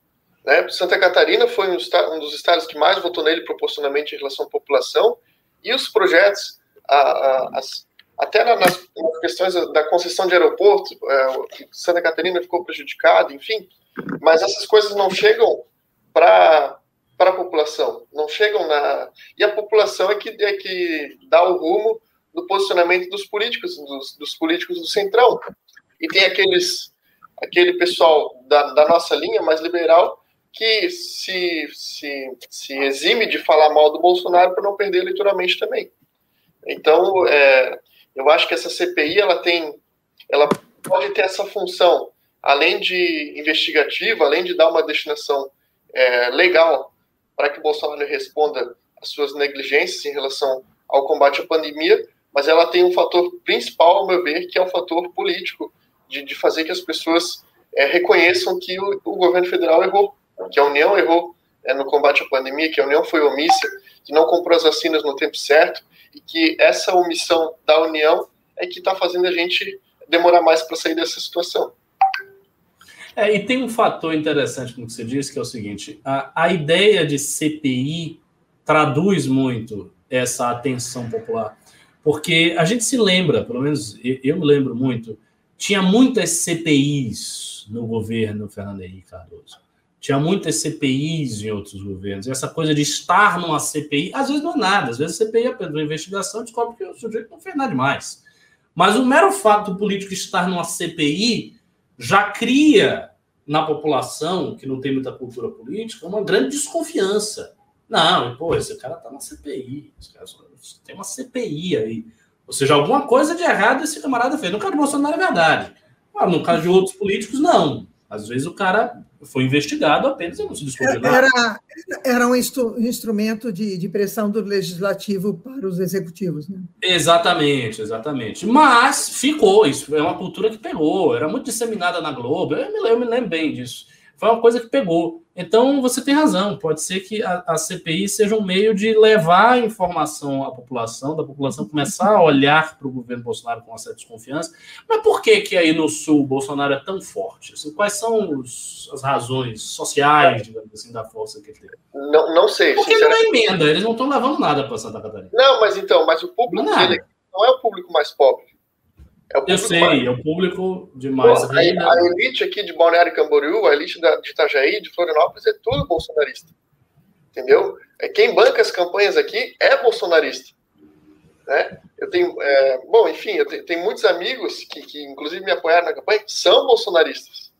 Né? Santa Catarina foi um, um, dos estados que mais votou nele proporcionalmente em relação à população, e os projetos, a, a, as, até nas, nas, questões da concessão de aeroporto, é, Santa Catarina ficou prejudicada, enfim, mas essas coisas não chegam para para a população, não chegam na. E a população é que, é que dá o rumo do posicionamento dos políticos, dos, dos políticos do Centrão. E tem aqueles, aquele pessoal da, da nossa linha mais liberal que se, se, se exime de falar mal do Bolsonaro para não perder eleitoralmente também. Então, é, eu acho que essa CPI ela tem, ela pode ter essa função, além de investigativa, além de dar uma destinação é, legal para que Bolsonaro responda às suas negligências em relação ao combate à pandemia, mas ela tem um fator principal, ao meu ver, que é o fator político, de, de fazer que as pessoas é, reconheçam que o, o, governo federal errou, que a União errou é, no combate à pandemia, que a União foi omissa, que não comprou as vacinas no tempo certo, e que essa omissão da União é que está fazendo a gente demorar mais para sair dessa situação. É, e tem um fator interessante no que você disse, que é o seguinte: a, a ideia de CPI traduz muito essa atenção popular. Porque a gente se lembra, pelo menos eu, me lembro muito, tinha muitas CPIs no governo Fernando Henrique Cardoso. Tinha muitas CPIs em outros governos. Essa coisa de estar numa CPI, às vezes não é nada. Às vezes a CPI é uma investigação descobre que o sujeito não fez nada demais. Mas o mero fato do político estar numa CPI já cria na população, que não tem muita cultura política, uma grande desconfiança. Não, pô, esse cara tá na CPI. tem uma CPI aí. Ou seja, alguma coisa de errado esse camarada fez. No caso do Bolsonaro é verdade. No caso de outros políticos, não. Às vezes o cara foi investigado apenas e não se descobriu nada. Era, era um instru instrumento de, de, pressão do legislativo para os executivos, né? Exatamente, exatamente. Mas ficou, isso é uma cultura que pegou, era muito disseminada na Globo, eu me, eu me lembro bem disso foi uma coisa que pegou. Então, você tem razão, pode ser que a, a CPI seja um meio de levar informação à população, da população começar a olhar para o governo Bolsonaro com uma certa desconfiança. Mas por que que aí no Sul o Bolsonaro é tão forte? Assim, quais são os, as razões sociais, digamos assim, da força que ele tem? Não, não sei. Porque ele não é emenda, eles não estão levando nada para Santa Catarina. Não, mas então, mas o público não dele não é o público mais pobre. É eu sei, mais... é o público de mais Pô, a, a, elite aqui de Balneário Camboriú, a elite da, de Itajaí, de Florianópolis, é tudo bolsonarista. Entendeu? É, quem banca as campanhas aqui é bolsonarista. Né? Eu tenho, é, bom, enfim, eu tenho, tenho, muitos amigos que, que, inclusive, me apoiaram na campanha, são bolsonaristas.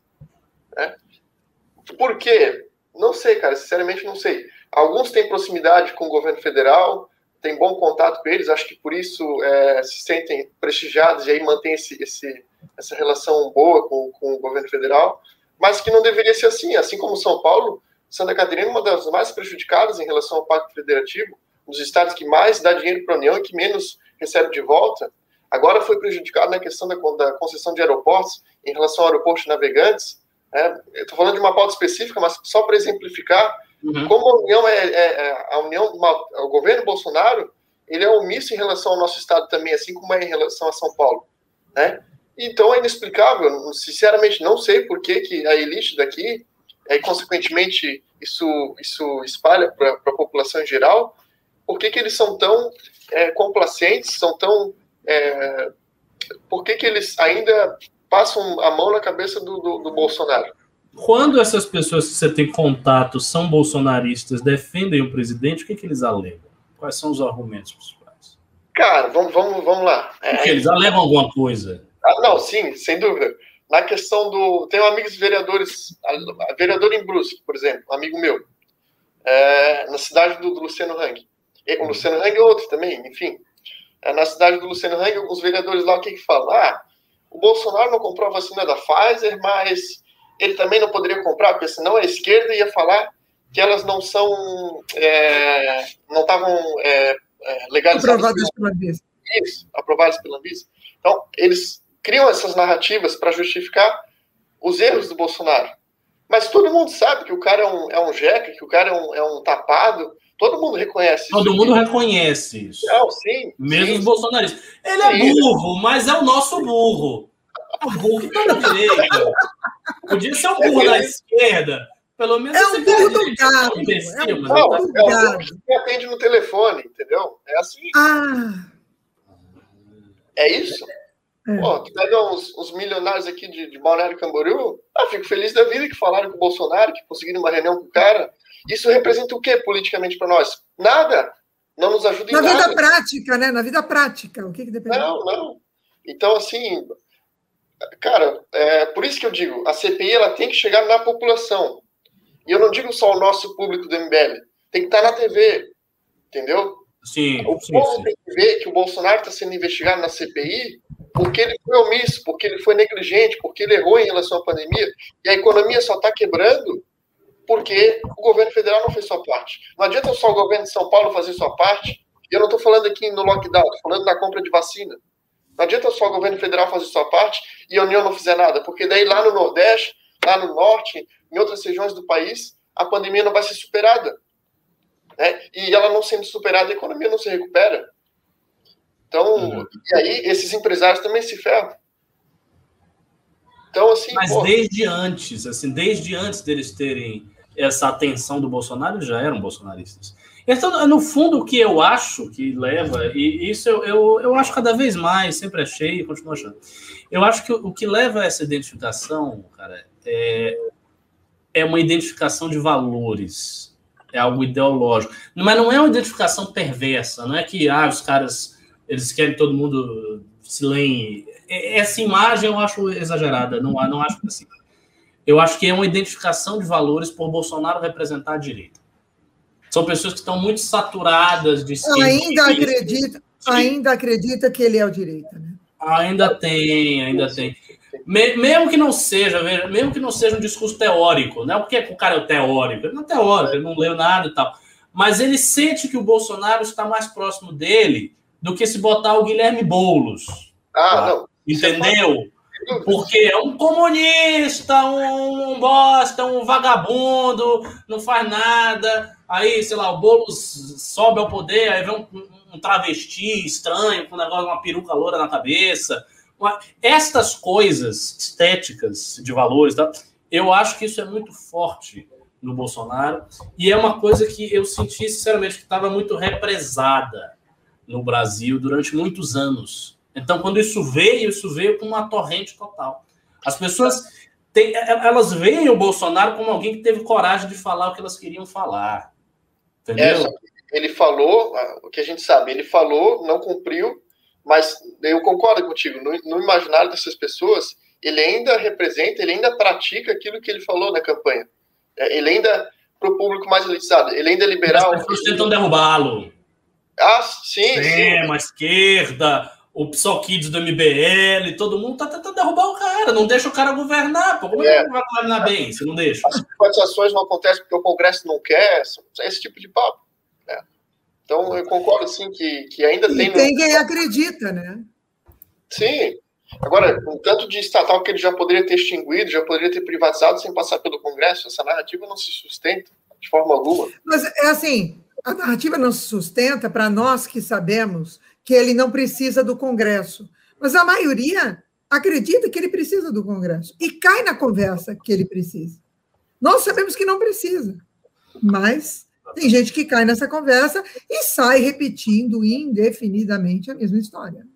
Né? Por quê? Não sei, cara, sinceramente não sei. Alguns têm proximidade com o governo federal, tem bom contato com eles, acho que por isso é, se sentem prestigiados e aí mantém esse, esse, essa relação boa com, com o governo federal, mas que não deveria ser assim. Assim como São Paulo, Santa Catarina é uma das mais prejudicadas em relação ao Pacto Federativo, um dos estados que mais dá dinheiro para a União e que menos recebe de volta. Agora foi prejudicado na questão da, da concessão de aeroportos em relação ao aeroporto de navegantes. Né? Estou falando de uma pauta específica, mas só para exemplificar, Uhum. Como a União é, é, é a União, o governo Bolsonaro, ele é omisso em relação ao nosso estado também, assim como é em relação a São Paulo, né? Então é inexplicável, sinceramente não sei por que, que a elite daqui, é, e consequentemente isso isso espalha para a população em geral, por que, que eles são tão é, complacentes, são tão é, por que, que eles ainda passam a mão na cabeça do, do, do Bolsonaro? Quando essas pessoas que você tem contato são bolsonaristas, defendem o presidente, o que, que eles alegam? Quais são os argumentos principais? Cara, vamos, vamos, vamos lá. É, eles alegam alguma coisa? Ah, não, sim, sem dúvida. Na questão do. Tenho amigos vereadores, vereador em Brusque, por exemplo, um amigo meu, é, na cidade do, do Luciano Hang. O Luciano Hang é outro também, enfim. É, na cidade do Luciano Hang, os vereadores lá, o que, que falam? Ah, o Bolsonaro não comprou a vacina da Pfizer, mas ele também não poderia comprar, porque senão a esquerda ia falar que elas não são, é, não estavam é, é, legalizadas. Aprovadas pela Anvisa. Isso, aprovadas pela Anvisa. Então, eles criam essas narrativas para justificar os erros do Bolsonaro. Mas todo mundo sabe que o cara é um, é um jeca, que o cara é um, é um tapado, todo mundo reconhece Todo mundo reconhece isso. Não, sim. Mesmo sim. os bolsonaristas. Ele é sim. burro, mas é o nosso burro. O burro que tá na direita. Podia ser um burro da esquerda. Pelo menos é um burro do gado. É um burro do gado. Que atende no telefone, entendeu? É assim. Ah. É isso? É. Pô, tu pega uns, uns, milionários aqui de, de Balneário Camboriú, ah, fico feliz da vida que falaram com o Bolsonaro, que conseguiram uma reunião com o cara. Isso representa o que politicamente para nós? Nada. Não nos ajuda em Na nada. vida prática, né? Na vida prática. O que, que depende? Não, não. Então, assim, Cara, é por isso que eu digo, a CPI ela tem que chegar na população. E eu não digo só o nosso público do MBL, tem que estar na TV, entendeu? Sim, o sim, povo sim. tem que ver que o Bolsonaro está sendo investigado na CPI porque ele foi omisso, porque ele foi negligente, porque ele errou em relação à pandemia, e a economia só está quebrando porque o governo federal não fez sua parte. Não adianta só o governo de São Paulo fazer sua parte, eu não estou falando aqui no lockdown, estou falando na compra de vacina. Não adianta só o governo federal fazer sua parte e a União não fizer nada, porque daí lá no Nordeste, lá no Norte, em outras regiões do país, a pandemia não vai ser superada. Né? E ela não sendo superada, a economia não se recupera. Então, uhum. e aí esses empresários também se ferram. Então, assim. Mas pô, desde antes, assim, desde antes deles terem essa atenção do Bolsonaro, eles já eram bolsonaristas. Então, no fundo, o que eu acho que leva, e isso eu, eu, eu acho cada vez mais, sempre achei e continuo achando. Eu acho que o que leva a essa identificação, cara, é, é uma identificação de valores, é algo ideológico. Mas não é uma identificação perversa, não é que ah, os caras eles querem todo mundo se leem. Essa imagem eu acho exagerada, não, não acho assim. Eu acho que é uma identificação de valores por Bolsonaro representar a direita. São pessoas que estão muito saturadas de ainda acredita ainda acredita que ele é o direita, né? Ainda tem, ainda tem. Mesmo que não seja, mesmo que não seja um discurso teórico, não é porque o cara é teórico, ele não é teórico, ele não leu nada e tal. Mas ele sente que o Bolsonaro está mais próximo dele do que se botar o Guilherme Boulos. Ah, tá? não. Entendeu? Porque é um comunista, um bosta, um vagabundo, não faz nada. Aí, sei lá, o Boulos sobe ao poder, aí vem um, um travesti estranho, com um negócio, uma peruca loura na cabeça. Estas coisas estéticas de valores, tá? eu acho que isso é muito forte no Bolsonaro e é uma coisa que eu senti, sinceramente, que estava muito represada no Brasil durante muitos anos. Então, quando isso veio, isso veio com uma torrente total. As pessoas têm, elas veem o Bolsonaro como alguém que teve coragem de falar o que elas queriam falar. Entendeu? É, ele falou, ah, o que a gente sabe, ele falou, não cumpriu, mas eu concordo contigo, no, no imaginário dessas pessoas, ele ainda representa, ele ainda pratica aquilo que ele falou na campanha. Ele ainda, para o público mais elitizado, ele ainda é liberal. As pessoas tentam derrubá-lo. Ah, sim, Extrema, sim. esquerda, o PSOL Kids do MBL, todo mundo tá tentando derrubar o cara, não deixa o cara governar. Pô, como é, que ele vai governar bem se não deixa? As privatizações não acontecem porque o Congresso não quer, esse tipo de papo. Né? Então, eu concordo, assim, que, que ainda e tem... tem quem acredita, né? Sim. Agora, com tanto de estatal que ele já poderia ter extinguido, já poderia ter privatizado sem passar pelo Congresso, essa narrativa não se sustenta de forma alguma. Mas, é assim, a narrativa não se sustenta para nós que sabemos que ele não precisa do Congresso. Mas a maioria acredita que ele precisa do Congresso e cai na conversa que ele precisa. Nós sabemos que não precisa, mas tem gente que cai nessa conversa e sai repetindo indefinidamente a mesma história.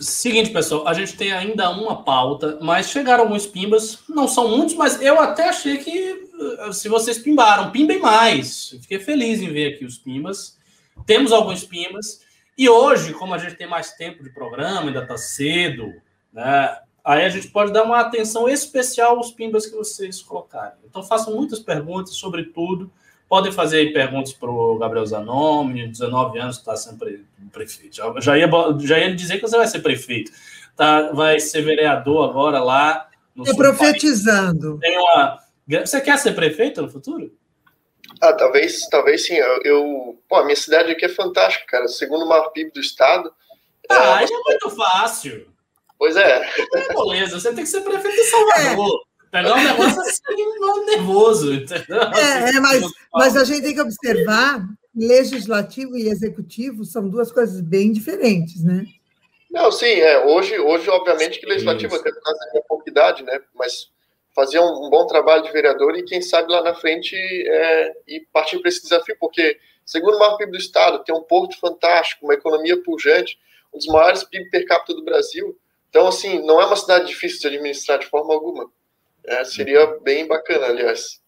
Seguinte, pessoal, a gente tem ainda uma pauta, mas chegaram alguns pimbas, não são muitos, mas eu até achei que eh, se vocês pimbaram, pimbem mais. Fiquei feliz em ver aqui os pimbas. Temos alguns pimbas. E hoje, como a gente tem mais tempo de programa, ainda está cedo, né? Aí a gente pode dar uma atenção especial aos pimbas que vocês colocarem. Então façam muitas perguntas sobre tudo. Podem fazer perguntas para o Gabriel Zanon, 19 anos, está sendo prefeito. Já ia, já ia dizer que você vai ser prefeito. Tá, vai ser vereador agora lá. Estou profetizando. Tem uma... Você quer ser prefeito no futuro? Ah, talvez, talvez sim. Eu, eu, pô, a minha cidade aqui é fantástica, cara. Segundo o maior PIB do estado. Ah, é, é muito fácil. Pois é. é beleza, você tem que ser prefeito de Salvador. É. Pegar um negócio assim, nervoso, entendeu? É, é mas, mas a gente tem que observar, legislativo e executivo são duas coisas bem diferentes, né? Não, sim, é. Hoje, hoje obviamente, que legislativo, até por causa da minha pouca idade, né? Mas fazer um, um, bom trabalho de vereador e, quem sabe, lá na frente é, e partir para esse desafio, porque, segundo o maior PIB do Estado, tem um porto fantástico, uma economia pujante, um dos maiores PIB per capita do Brasil. Então, assim, não é uma cidade difícil de administrar de forma alguma. É, seria bem bacana, aliás.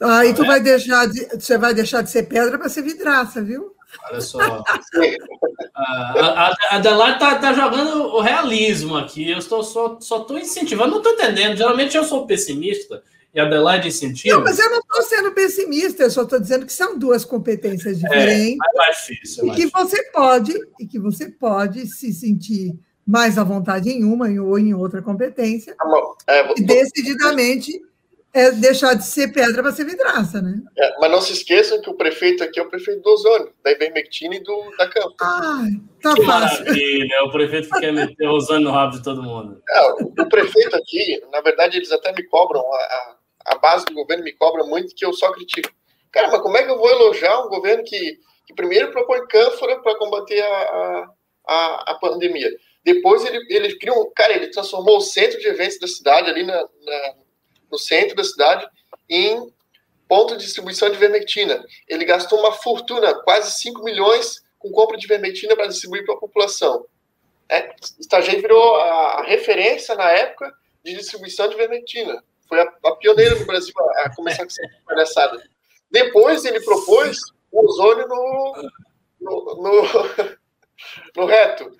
Ah, e tu vai deixar de, você vai deixar de ser pedra para ser vidraça, viu? Olha só. [laughs] a, a Adelaide está tá jogando o realismo aqui. Eu estou, só estou incentivando, não estou entendendo. Geralmente eu sou pessimista e a Adelaide incentiva. Não, mas eu não estou sendo pessimista, eu só estou dizendo que são duas competências é, diferentes. É, é mais difícil. É mais e que difícil. você pode, e que você pode se sentir mais à vontade em uma ou em outra competência, tá é, e decididamente é deixar de ser pedra para ser vidraça, né? É, mas não se esqueçam que o prefeito aqui é o prefeito do ozônio, da Ivermectina e do, da Campo. Ah, tá que fácil. maravilha, o prefeito que quer meter o ozônio no rabo de todo mundo. É, o, o, prefeito aqui, na verdade, eles até me cobram, a, a, a, base do governo me cobra muito que eu só critico. Cara, mas como é que eu vou elogiar um governo que, que primeiro propõe cânfora para combater a, a, a, pandemia? Depois ele, ele criou, cara, ele transformou o centro de eventos da cidade ali na, na no centro da cidade, em ponto de distribuição de vermectina. Ele gastou uma fortuna, quase 5 milhões, com compra de vermectina para distribuir para a população. É, Estagiário virou a referência na época de distribuição de vermectina. Foi a, a pioneira no Brasil a, a começar com essa [laughs] palhaçada. Depois ele propôs o ozônio no, no, no, [laughs] no reto.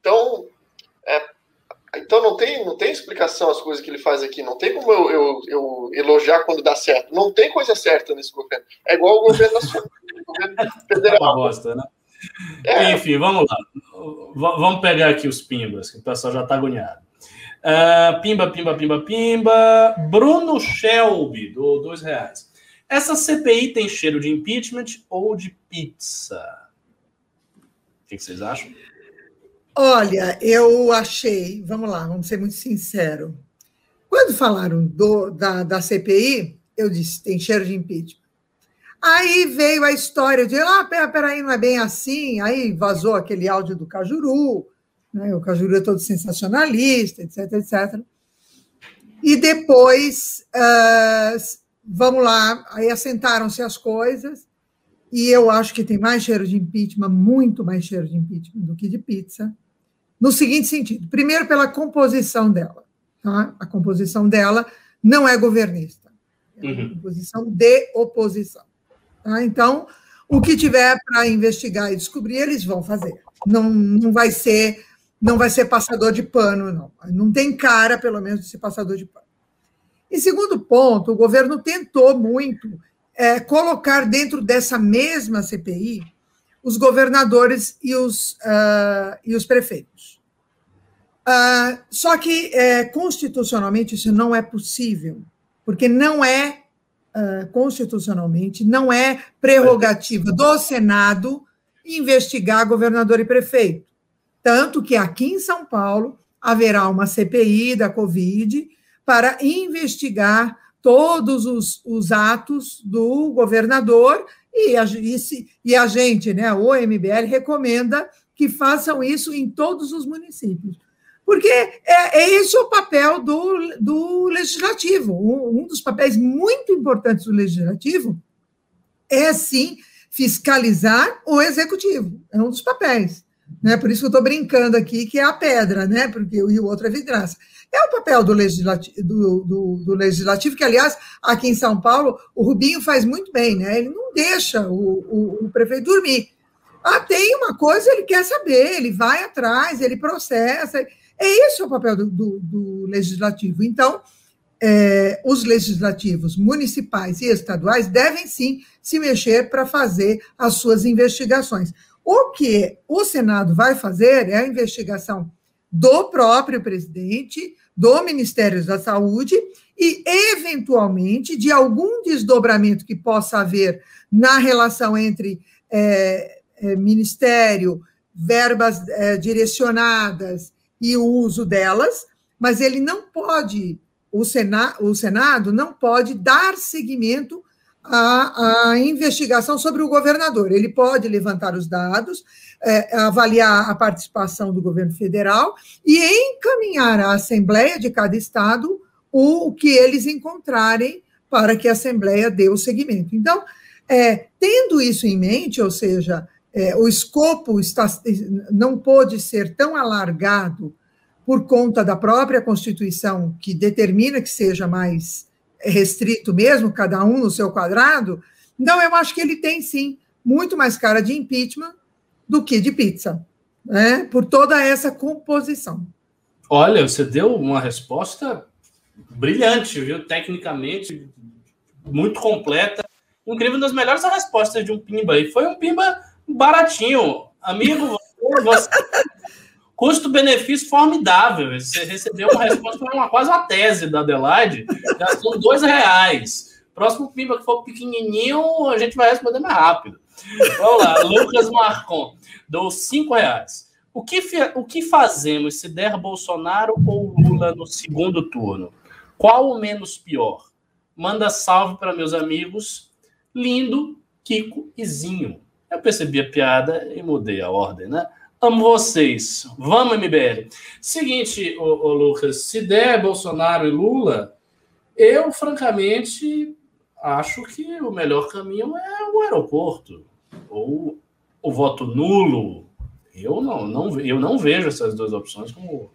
Então, então não tem, não tem explicação as coisas que ele faz aqui. Não tem como eu, eu, eu elogiar quando dá certo. Não tem coisa certa nesse governo. É igual o governo nacional, [laughs] o governo federal. Uma bosta, né? É. Enfim, vamos lá. vamos pegar aqui os pimbas, que o pessoal já está agoniado. Uh, pimba, pimba, pimba, pimba. Bruno Shelby, do dois reais. Essa CPI tem cheiro de impeachment ou de pizza? O que vocês acham? Olha, eu achei, vamos lá, vamos ser muito sinceros. Quando falaram do, da, da CPI, eu disse, tem cheiro de impeachment. Aí veio a história de, ah, pera, peraí, não é bem assim. Aí vazou aquele áudio do Cajuru, né? o Cajuru é todo sensacionalista, etc, etc. E depois, uh, vamos lá, aí assentaram-se as coisas, e eu acho que tem mais cheiro de impeachment, muito mais cheiro de impeachment do que de pizza no seguinte sentido: primeiro, pela composição dela. Tá? A composição dela não é governista, é uma uhum. composição de oposição. Tá? Então, o que tiver para investigar e descobrir, eles vão fazer. Não, não vai ser não vai ser passador de pano, não. Não tem cara, pelo menos, de ser passador de pano. E segundo ponto, o governo tentou muito é, colocar dentro dessa mesma CPI os governadores e os, uh, e os prefeitos. Uh, só que, é, constitucionalmente, isso não é possível, porque não é, uh, constitucionalmente, não é prerrogativa do Senado investigar governador e prefeito. Tanto que aqui em São Paulo haverá uma CPI da Covid para investigar todos os, os atos do governador e a, e, e a gente, né, o MBL, recomenda que façam isso em todos os municípios. Porque é, é esse o papel do, do legislativo. Um, um dos papéis muito importantes do legislativo é, sim, fiscalizar o executivo. É um dos papéis. Né? Por isso que eu estou brincando aqui, que é a pedra, né? Porque e o outro é vidraça. É o papel do legislativo, do, do, do, legislativo, que, aliás, aqui em São Paulo, o Rubinho faz muito bem, né? Ele não deixa o, o, o prefeito dormir. Ah, tem uma coisa, ele quer saber, ele vai atrás, ele processa. É esse o papel do, do, do legislativo. Então, é, os legislativos municipais e estaduais devem sim se mexer para fazer as suas investigações. O que o Senado vai fazer é a investigação do próprio presidente, do Ministério da Saúde e, eventualmente, de algum desdobramento que possa haver na relação entre é, é, ministério, verbas é, direcionadas e o uso delas, mas ele não pode, o, Sena, o Senado não pode dar seguimento à, à investigação sobre o governador. Ele pode levantar os dados, é, avaliar a participação do governo federal e encaminhar à Assembleia de cada Estado o, o que eles encontrarem para que a Assembleia dê o seguimento. Então, é, tendo isso em mente, ou seja, é, o escopo está, não pode ser tão alargado por conta da própria Constituição, que determina que seja mais restrito mesmo, cada um no seu quadrado, não, eu acho que ele tem sim muito mais cara de impeachment do que de pizza, né? por toda essa composição. Olha, você deu uma resposta brilhante, viu? Tecnicamente, muito completa. Incrível, uma das melhores respostas de um Pimba. E foi um Pimba baratinho. Amigo, você... [laughs] custo-benefício formidável. Você recebeu uma resposta, foi uma, quase uma tese da Adelaide, gastou dois reais. Próximo Pimba que for pequenininho, a gente vai responder mais rápido. Vamos lá, Lucas Marcon, dou cinco reais. O que, o que fazemos se der Bolsonaro ou Lula no segundo turno? Qual o menos pior? Manda salve para meus amigos Lindo, Kiko e Zinho. Eu percebi a piada e mudei a ordem, né? Amo vocês. Vamos, MBL. Seguinte, ô, ô, Lucas, se der Bolsonaro e Lula, eu, francamente, acho que o melhor caminho é o aeroporto. Ou o voto nulo. Eu não, não, eu não vejo essas duas opções como.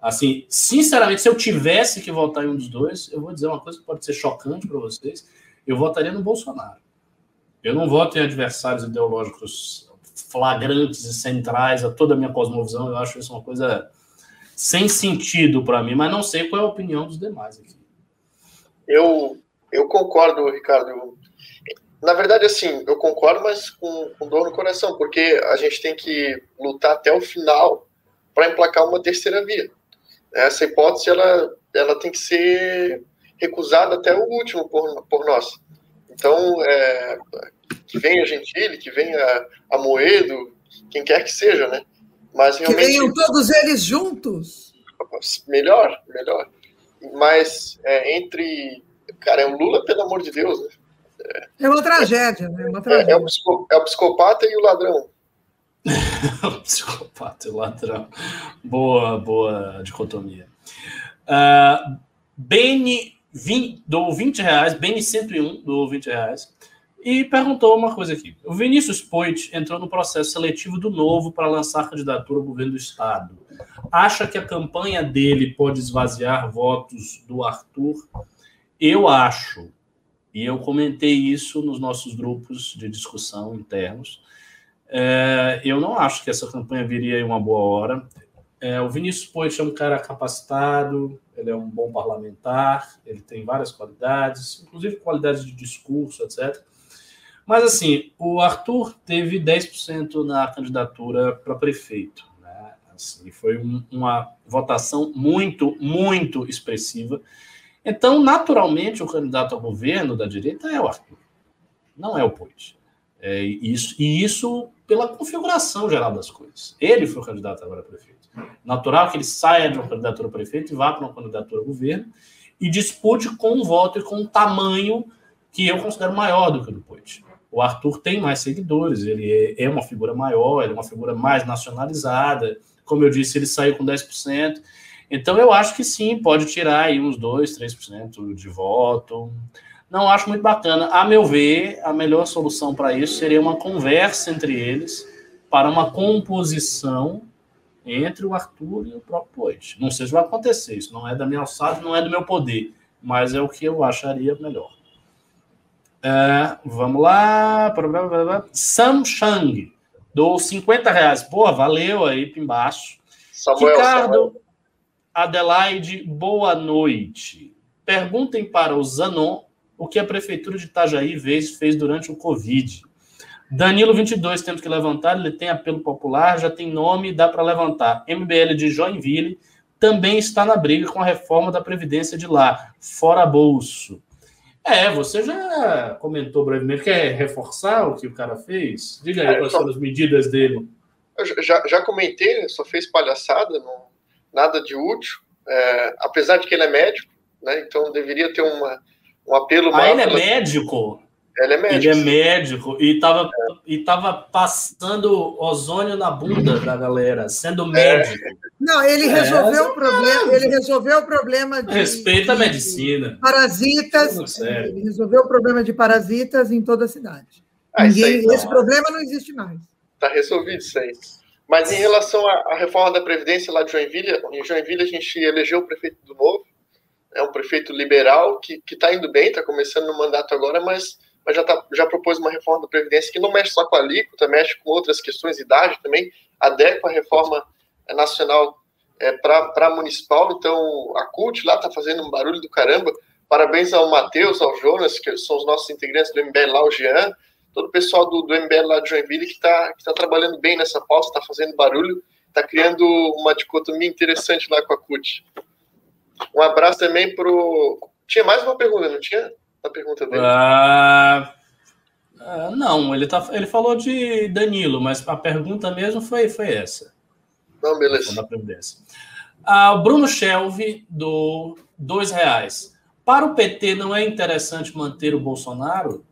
Assim, sinceramente, se eu tivesse que votar em um dos dois, eu vou dizer uma coisa que pode ser chocante para vocês eu votaria no Bolsonaro. Eu não voto em adversários ideológicos flagrantes e centrais a toda a minha cosmovisão. Eu acho isso uma coisa sem sentido para mim, mas não sei qual é a opinião dos demais aqui. Eu, eu concordo, Ricardo. Na verdade, assim, eu concordo, mas com, com dor no coração, porque a gente tem que lutar até o final para emplacar uma terceira via. Essa hipótese, ela, ela tem que ser recusado até o último por, por nós. Então, é, que venha Gentili, que venha a Moedo, quem quer que seja, né? Mas realmente, que venham todos eles juntos. Melhor, melhor. Mas é, entre. Cara, é o Lula, pelo amor de Deus, né? É, é uma tragédia, né? É, uma tragédia. É, é, o, é o psicopata e o ladrão. [laughs] o psicopata e o ladrão. Boa, boa dicotomia. Uh, Beni 20, dou 20 reais, Beni 101 dou 20 reais, e perguntou uma coisa aqui. O Vinícius Poit entrou no processo seletivo do Novo para lançar candidatura ao governo do Estado. Acha que a campanha dele pode esvaziar votos do Arthur? Eu acho, e eu comentei isso nos nossos grupos de discussão internos, é, eu não acho que essa campanha viria em uma boa hora. É, o Vinícius Poit é um cara capacitado, ele é um bom parlamentar, ele tem várias qualidades, inclusive qualidades de discurso, etc. Mas, assim, o Arthur teve 10% na candidatura para prefeito. Né? Assim, foi um, uma votação muito, muito expressiva. Então, naturalmente, o candidato ao governo da direita é o Arthur, não é o Poit. É, isso, e isso pela configuração geral das coisas. Ele foi o candidato agora a prefeito. Natural que ele saia de uma candidatura a prefeito e vá para uma candidatura a governo e dispute com um voto e com um tamanho que eu considero maior do que o do Poit. O Arthur tem mais seguidores, ele é, é uma figura maior, ele é uma figura mais nacionalizada. Como eu disse, ele saiu com 10%. Então eu acho que sim, pode tirar aí uns 2, 3% de voto. Não acho muito bacana. A meu ver, a melhor solução para isso seria uma conversa entre eles para uma composição entre o Arthur e o próprio Poit. Não sei se vai acontecer, isso não é da minha alçada, não é do meu poder, mas é o que eu acharia melhor. É, vamos lá. Sam Chang, dou 50 reais. Boa, valeu aí, embaixo. Samuel, Ricardo Samuel. Adelaide, boa noite. Perguntem para o Zanon o que a Prefeitura de Itajaí fez, fez durante o Covid. Danilo 22, temos que levantar, ele tem apelo popular, já tem nome, dá para levantar. MBL de Joinville também está na briga com a reforma da Previdência de lá, fora bolso. É, você já comentou brevemente, quer reforçar o que o cara fez? Diga aí é, quais só... as medidas dele. Eu já, já comentei, só fez palhaçada, não, nada de útil, é, apesar de que ele é médico, né, então deveria ter uma, um apelo... Ah, ele é médico? Ele é médico. Ele é médico e estava é. e tava passando ozônio na bunda da galera, sendo médico. É. Não, ele é. resolveu é. o problema, ele resolveu o problema de Respeita a medicina. Parasitas. Ele resolveu o problema de parasitas em toda a cidade. Ah, Ninguém, esse problema não existe mais. Está resolvido isso aí. Mas em relação à, reforma da Previdência lá de Joinville, em Joinville a gente elegeu o prefeito do Novo, é um prefeito liberal que está indo bem, está começando no mandato agora, mas mas já, tá, já propôs uma reforma da Previdência que não mexe só com a alíquota, mexe com outras questões, idade também, adequa a reforma nacional é, para municipal. Então, a CUT lá está fazendo um barulho do caramba. Parabéns ao Matheus, ao Jonas, que são os nossos integrantes do MBL lá, o Jean, todo o pessoal do, do MBL lá de Joinville que está que tá trabalhando bem nessa pauta, está fazendo barulho, está criando uma dicotomia interessante lá com a CUT. Um abraço também para. Tinha mais uma pergunta, não tinha? A pergunta dele. Uh, uh, não, ele, tá, ele falou de Danilo, mas a pergunta mesmo foi, foi essa. Não, beleza. Uh, o Bruno Shelve, do dois reais. Para o PT não é interessante manter o Bolsonaro?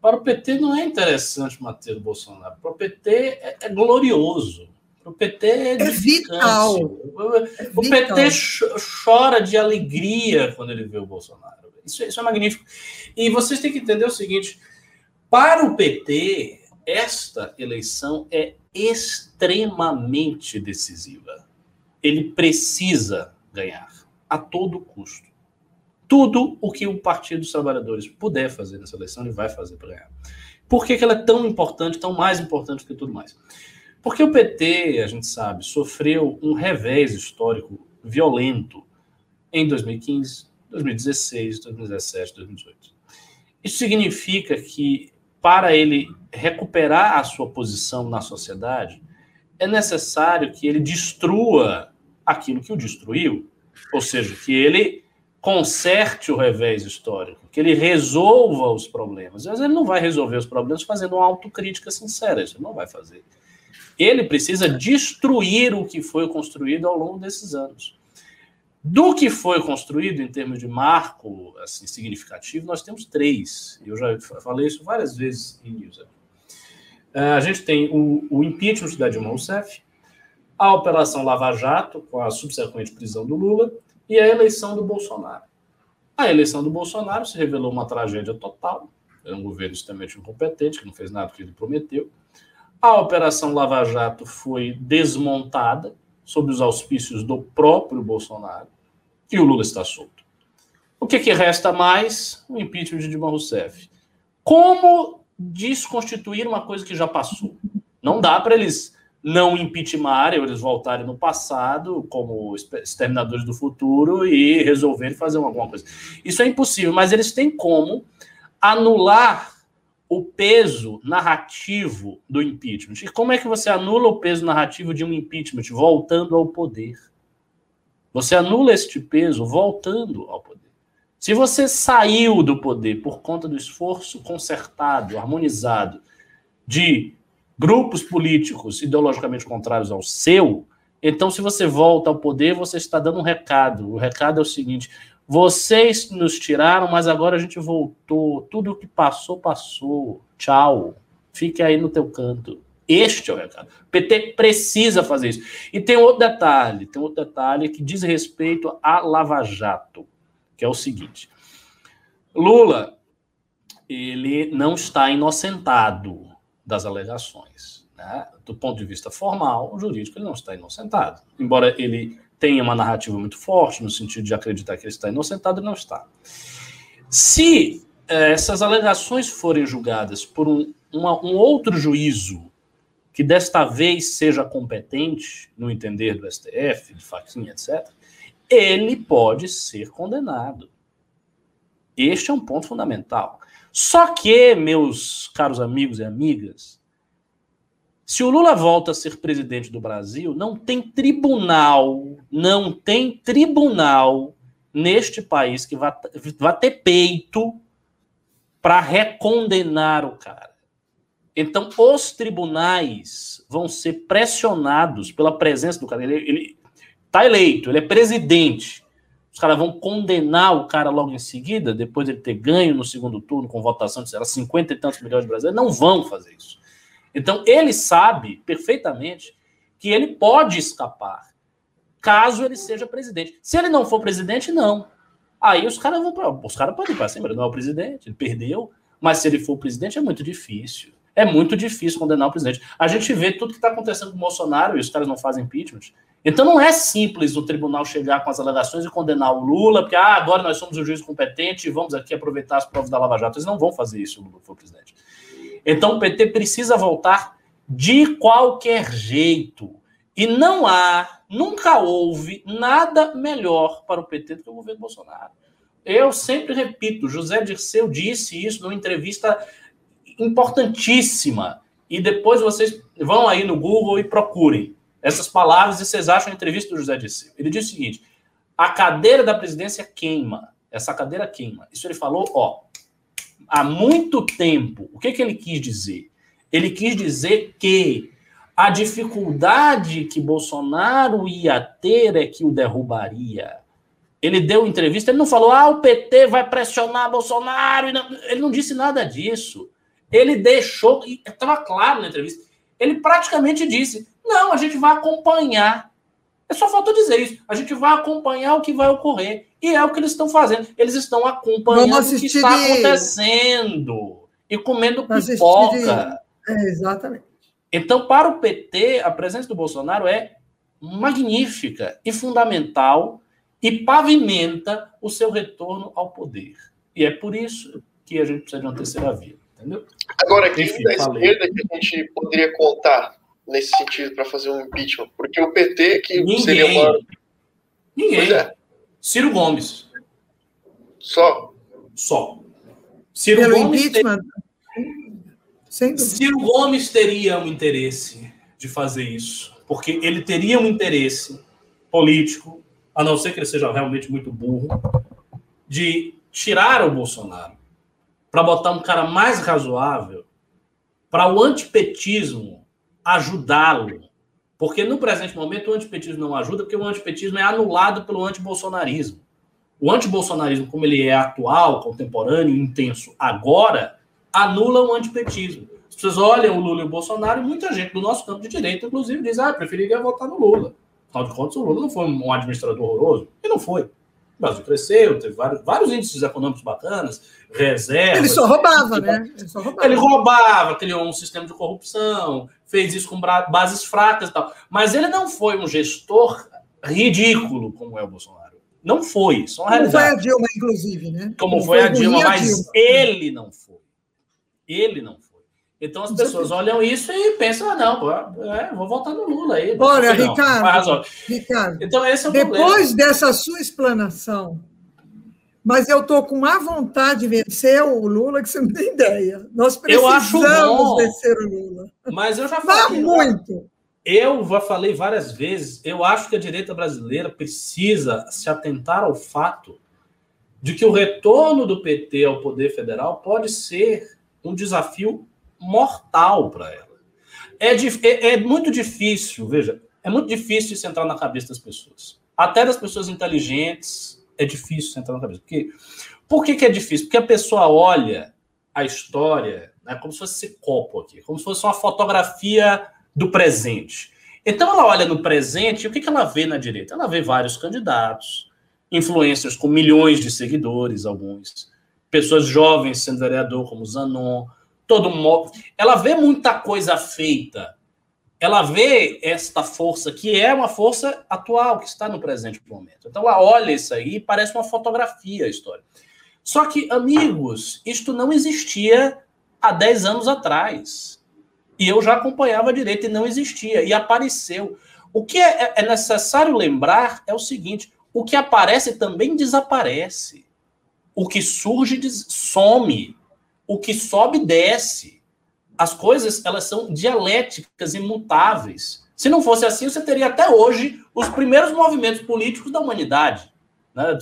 Para o PT não é interessante manter o Bolsonaro. Para o PT é, é glorioso. O PT é, é vital. O, é o vital. PT chora de alegria quando ele vê o Bolsonaro. Isso, isso é magnífico. E vocês têm que entender o seguinte: para o PT, esta eleição é extremamente decisiva. Ele precisa ganhar a todo custo. Tudo o que o Partido dos Trabalhadores puder fazer nessa eleição, ele vai fazer para ganhar. Por que, que ela é tão importante, tão mais importante que tudo mais? Porque o PT, a gente sabe, sofreu um revés histórico violento em 2015, 2016, 2017, 2018. Isso significa que, para ele recuperar a sua posição na sociedade, é necessário que ele destrua aquilo que o destruiu, ou seja, que ele conserte o revés histórico, que ele resolva os problemas. Mas ele não vai resolver os problemas fazendo uma autocrítica sincera, isso ele não vai fazer. Ele precisa destruir o que foi construído ao longo desses anos. Do que foi construído em termos de marco assim, significativo, nós temos três. Eu já falei isso várias vezes em news. Uh, a gente tem o, o impeachment da Dilma Rousseff, a Operação Lava Jato, com a subsequente prisão do Lula, e a eleição do Bolsonaro. A eleição do Bolsonaro se revelou uma tragédia total. É um governo extremamente incompetente, que não fez nada do que ele prometeu. A Operação Lava Jato foi desmontada sob os auspícios do próprio Bolsonaro e o Lula está solto. O que, que resta mais? O impeachment de Dilma Rousseff. Como desconstituir uma coisa que já passou? Não dá para eles não impeachmentarem, eles voltarem no passado como exterminadores do futuro e resolverem fazer alguma coisa. Isso é impossível, mas eles têm como anular o peso narrativo do impeachment. E como é que você anula o peso narrativo de um impeachment voltando ao poder? Você anula este peso voltando ao poder. Se você saiu do poder por conta do esforço concertado, harmonizado de grupos políticos ideologicamente contrários ao seu, então se você volta ao poder, você está dando um recado. O recado é o seguinte: vocês nos tiraram, mas agora a gente voltou. Tudo o que passou, passou. Tchau. Fique aí no teu canto. Este é o recado. O PT precisa fazer isso. E tem outro detalhe, tem outro detalhe que diz respeito a Lava Jato, que é o seguinte: Lula, ele não está inocentado das alegações. Né? Do ponto de vista formal, jurídico, ele não está inocentado. Embora ele tenha uma narrativa muito forte, no sentido de acreditar que ele está inocentado, ele não está. Se eh, essas alegações forem julgadas por um, uma, um outro juízo que desta vez seja competente no entender do STF, de Faquinha, etc., ele pode ser condenado. Este é um ponto fundamental. Só que, meus caros amigos e amigas, se o Lula volta a ser presidente do Brasil, não tem tribunal, não tem tribunal neste país que vá, vá ter peito para recondenar o cara. Então, os tribunais vão ser pressionados pela presença do cara. Ele está eleito, ele é presidente. Os caras vão condenar o cara logo em seguida, depois de ele ter ganho no segundo turno com votação de 50 e tantos milhões de brasileiros. Não vão fazer isso. Então, ele sabe perfeitamente que ele pode escapar, caso ele seja presidente. Se ele não for presidente, não. Aí os caras vão para. Os caras podem ir para cima, ele não é o presidente, ele perdeu. Mas se ele for presidente, é muito difícil é muito difícil condenar o presidente. A gente vê tudo que está acontecendo com o Bolsonaro e os caras não fazem impeachment. Então não é simples o tribunal chegar com as alegações e condenar o Lula, porque ah, agora nós somos o juiz competente e vamos aqui aproveitar as provas da Lava Jato. Eles não vão fazer isso, Lula for presidente. Então o PT precisa voltar de qualquer jeito. E não há, nunca houve nada melhor para o PT do que o governo Bolsonaro. Eu sempre repito, José Dirceu disse isso numa entrevista importantíssima. E depois vocês vão aí no Google e procurem essas palavras e vocês acham a entrevista do José Dirceu. Ele disse o seguinte: a cadeira da presidência queima. Essa cadeira queima. Isso ele falou, ó, há muito tempo. O que, que ele quis dizer? Ele quis dizer que a dificuldade que Bolsonaro ia ter é que o derrubaria. Ele deu entrevista, ele não falou, ah, o PT vai pressionar Bolsonaro. Ele não disse nada disso. Ele deixou, estava claro na entrevista, ele praticamente disse: não, a gente vai acompanhar. É só falta dizer isso. A gente vai acompanhar o que vai ocorrer. E é o que eles estão fazendo. Eles estão acompanhando o que está de... acontecendo. E comendo pipoca. De... É, exatamente. Então, para o PT, a presença do Bolsonaro é magnífica e fundamental e pavimenta o seu retorno ao poder. E é por isso que a gente precisa de uma terceira via. Entendeu? Agora, quem Enfim, da esquerda que a gente poderia contar nesse sentido para fazer um impeachment? Porque o PT, que Ninguém. seria uma. Ninguém. É. Ciro Gomes. Só? Só. Ciro Pelo Gomes impeachment? Ter... Ciro Gomes teria um interesse de fazer isso, porque ele teria um interesse político, a não ser que ele seja realmente muito burro, de tirar o Bolsonaro para botar um cara mais razoável para o antipetismo ajudá-lo. Porque no presente momento o antipetismo não ajuda, porque o antipetismo é anulado pelo antibolsonarismo. O antibolsonarismo, como ele é atual, contemporâneo, intenso agora, anula o antipetismo. As pessoas olham o Lula e o Bolsonaro e muita gente do nosso campo de direita, inclusive, diz: ah, preferiria votar no Lula. Afinal de contas, o Lula não foi um administrador horroroso. E não foi. O Brasil cresceu, teve vários, vários índices econômicos bacanas, reservas. Ele só roubava, né? Ele, só roubava. ele roubava, criou um sistema de corrupção, fez isso com bases fracas e tal. Mas ele não foi um gestor ridículo como é o Bolsonaro. Não foi, só uma Como foi a Dilma, inclusive, né? Como, como foi, foi, a Dilma, mas Dilma. ele não foi. Ele não foi. Então as pessoas olham isso e pensam, ah, não, é, vou votar no Lula aí. Olha, Ricardo, Ricardo, então esse é o depois problema. dessa sua explanação, mas eu estou com má vontade de vencer o Lula, que você não tem ideia. Nós precisamos vencer o Lula. Mas eu já falei. muito. Eu já falei várias vezes, eu acho que a direita brasileira precisa se atentar ao fato de que o retorno do PT ao poder federal pode ser um desafio mortal para ela. É, é, é, muito difícil, veja, é muito difícil isso entrar na cabeça das pessoas. Até das pessoas inteligentes é difícil entrar na cabeça. Porque, por que, que é difícil? Porque a pessoa olha a história né, como se fosse esse copo aqui, como se fosse uma fotografia do presente. Então ela olha no presente e o que, que ela vê na direita? Ela vê vários candidatos, influencers com milhões de seguidores, alguns, pessoas jovens sendo vereador, como Zanon, todo mundo. Ela vê muita coisa feita. Ela vê esta força que é uma força atual, que está no presente momento. Então ela olha isso aí e parece uma fotografia a história. Só que, amigos, isto não existia há 10 anos atrás. E eu já acompanhava direito e não existia. E apareceu. O que é, é necessário lembrar é o seguinte: o que aparece também desaparece. O que surge some o que sobe desce. As coisas elas são dialéticas imutáveis. Se não fosse assim, você teria até hoje os primeiros movimentos políticos da humanidade. Né?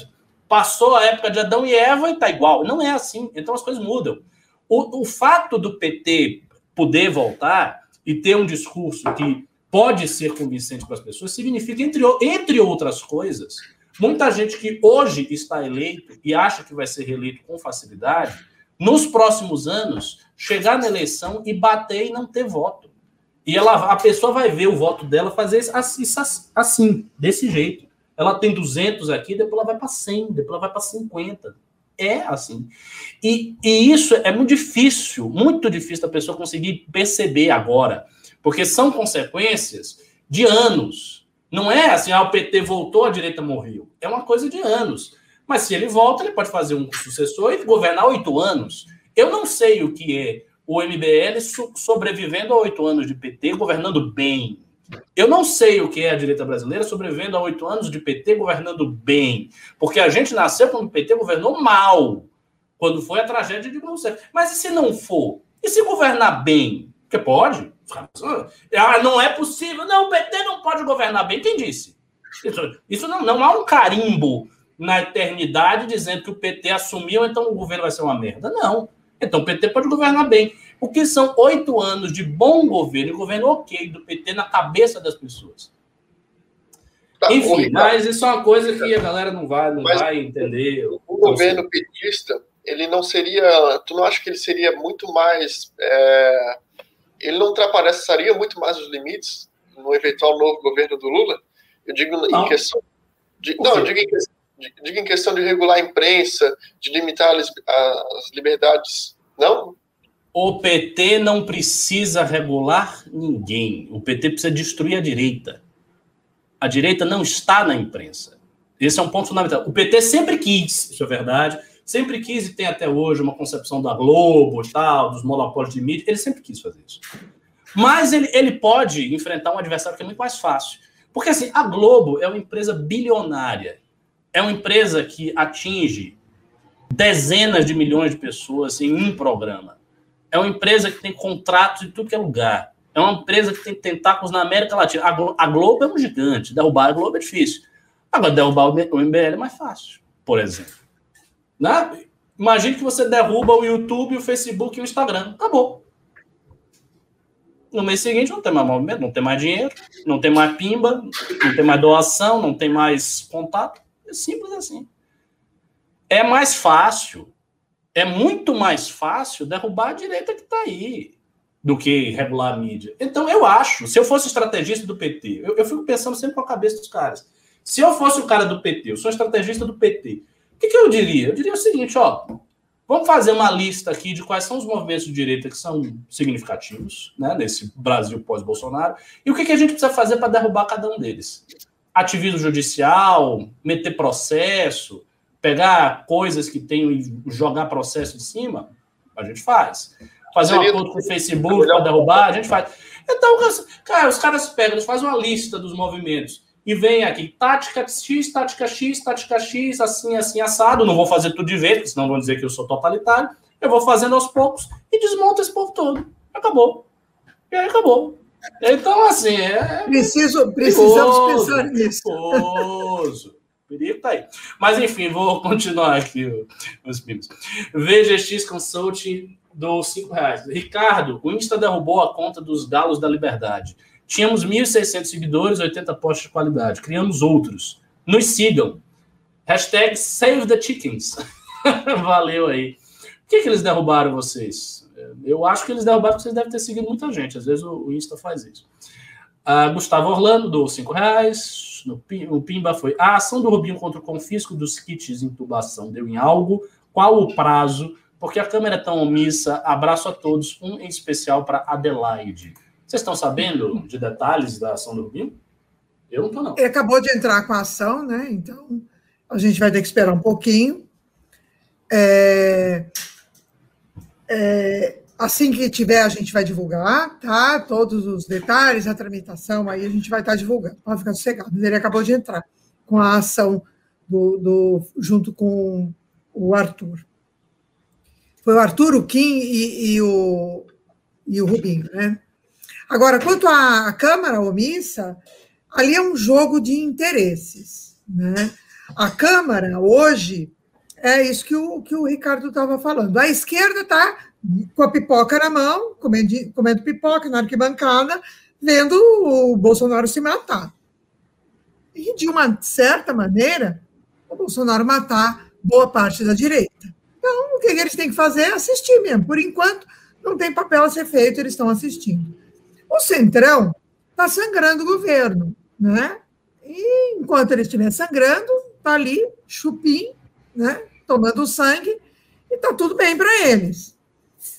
Passou a época de Adão e Eva e está igual. Não é assim. Então as coisas mudam. O, o fato do PT poder voltar e ter um discurso que pode ser convincente para as pessoas significa, entre, entre outras coisas, muita gente que hoje está eleito e acha que vai ser reeleito com facilidade nos próximos anos, chegar na eleição e bater e não ter voto. E ela, a pessoa vai ver o voto dela fazer isso assim, desse jeito. Ela tem 200 aqui, depois ela vai para 100, depois ela vai para 50. É assim. E, e isso é muito difícil, muito difícil da pessoa conseguir perceber agora, porque são consequências de anos. Não é assim, ah, o PT voltou, a direita morreu. É uma coisa de anos. Mas se ele volta, ele pode fazer um sucessor e governar oito anos. Eu não sei o que é o MBL sobrevivendo a oito anos de PT, governando bem. Eu não sei o que é a direita brasileira sobrevivendo a oito anos de PT governando bem. Porque a gente nasceu quando o PT governou mal. Quando foi a tragédia de Rousseff. Mas e se não for? E se governar bem? Porque pode. Ah, não é possível. Não, o PT não pode governar bem. Quem disse? Isso, isso não, não há um carimbo na eternidade dizendo que o PT assumiu, então o governo vai ser uma merda. Não. Então o PT pode governar bem. O que são oito anos de bom governo, e governo ok do PT na cabeça das pessoas. Tá, Enfim, mas isso é uma coisa que a galera não vai, não vai entender. O governo petista, ele não seria. Tu não acha que ele seria muito mais. É, ele não ultrapassaria muito mais os limites no eventual novo governo do Lula? Eu digo não. em questão. De, não, eu digo em questão diga em questão de regular a imprensa, de limitar as, liberdades. Não? O PT não precisa regular ninguém. O PT precisa destruir a direita. A direita não está na imprensa. Esse é um ponto fundamental. O PT sempre quis, isso é verdade, sempre quis e tem até hoje uma concepção da Globo tal, dos monopólios de mídia. Ele sempre quis fazer isso. Mas ele, ele pode enfrentar um adversário que é muito mais fácil. Porque assim, a Globo é uma empresa bilionária é uma empresa que atinge dezenas de milhões de pessoas em um programa. É uma empresa que tem contratos em tudo que é lugar. É uma empresa que tem tentáculos na América Latina. A Globo é um gigante. Derrubar a Globo é difícil. Agora, derrubar o MBL é mais fácil, por exemplo. Né? Imagine que você derruba o YouTube, o Facebook e o Instagram. Acabou. No mês seguinte não tem mais movimento, não tem mais dinheiro, não tem mais pimba, não tem mais doação, não tem mais contato. Simples assim. É mais fácil, é muito mais fácil derrubar a direita que está aí do que regular a mídia. Então, eu acho, se eu fosse estrategista do PT, eu, eu, fico pensando sempre com a cabeça dos caras. Se eu fosse o cara do PT, eu sou estrategista do PT, o que, que eu diria? Eu diria o seguinte, ó, vamos fazer uma lista aqui de quais são os movimentos de direita que são significativos, né, nesse Brasil pós-Bolsonaro, e o que, que a gente precisa fazer para derrubar cada um deles ativismo judicial, meter processo, pegar coisas que tem e jogar processo em cima, a gente faz. Fazer um acordo com o Facebook para derrubar, a gente faz. Então, cara, os caras pegam, eles fazem uma lista dos movimentos e vem aqui, tática X, tática X, tática X, assim, assim, assado. Não vou fazer tudo de vez, senão vão dizer que eu sou totalitário. Eu vou fazendo aos poucos e desmonta esse povo todo. Acabou. E aí acabou. Então, assim, é. Preciso, precisamos perigoso, pensar nisso. Perigoso. Perigo tá aí. Mas, enfim, vou continuar aqui os primos. VGX Consulting do 5 reais. Ricardo, o Insta derrubou a conta dos Galos da Liberdade. Tínhamos 1.600 seguidores, 80 posts de qualidade. Criamos outros. Nos sigam. Hashtag Save the Chickens. [laughs] Valeu aí. Por que, que eles derrubaram vocês? Eu acho que eles derrubaram porque vocês devem ter seguido muita gente. Às vezes o, Insta faz isso. Uh, Gustavo Orlando do 5 reais. No, o Pimba foi. A ação do Rubinho contra o confisco dos kits de intubação deu em algo? Qual o prazo? Porque a câmera é tão omissa. Abraço a todos. Um em especial para Adelaide. Vocês estão sabendo de detalhes da ação do Rubinho? Eu não estou, não. Ele acabou de entrar com a ação, né? Então a gente vai ter que esperar um pouquinho. É, é, assim que tiver, a gente vai divulgar, tá? Todos os detalhes, a tramitação, aí a gente vai estar divulgando. Pode ficar sossegado. Ele acabou de entrar com a ação do, do junto com o Arthur. Foi o Arthur, o Kim e, e o, e o Rubinho, né? Agora, quanto à Câmara omissa, ali é um jogo de interesses, né? A Câmara, hoje, é isso que o, que o Ricardo estava falando. A esquerda está com a pipoca na mão, comendo, comendo pipoca na arquibancada, vendo o Bolsonaro se matar. E, de uma certa maneira, o Bolsonaro matar boa parte da direita. Então, o que eles têm que fazer é assistir mesmo. Por enquanto, não tem papel a ser feito, eles estão assistindo. O Centrão está sangrando o governo, né? E enquanto ele estiver sangrando, está ali, chupim, né? tomando sangue, e está tudo bem para eles.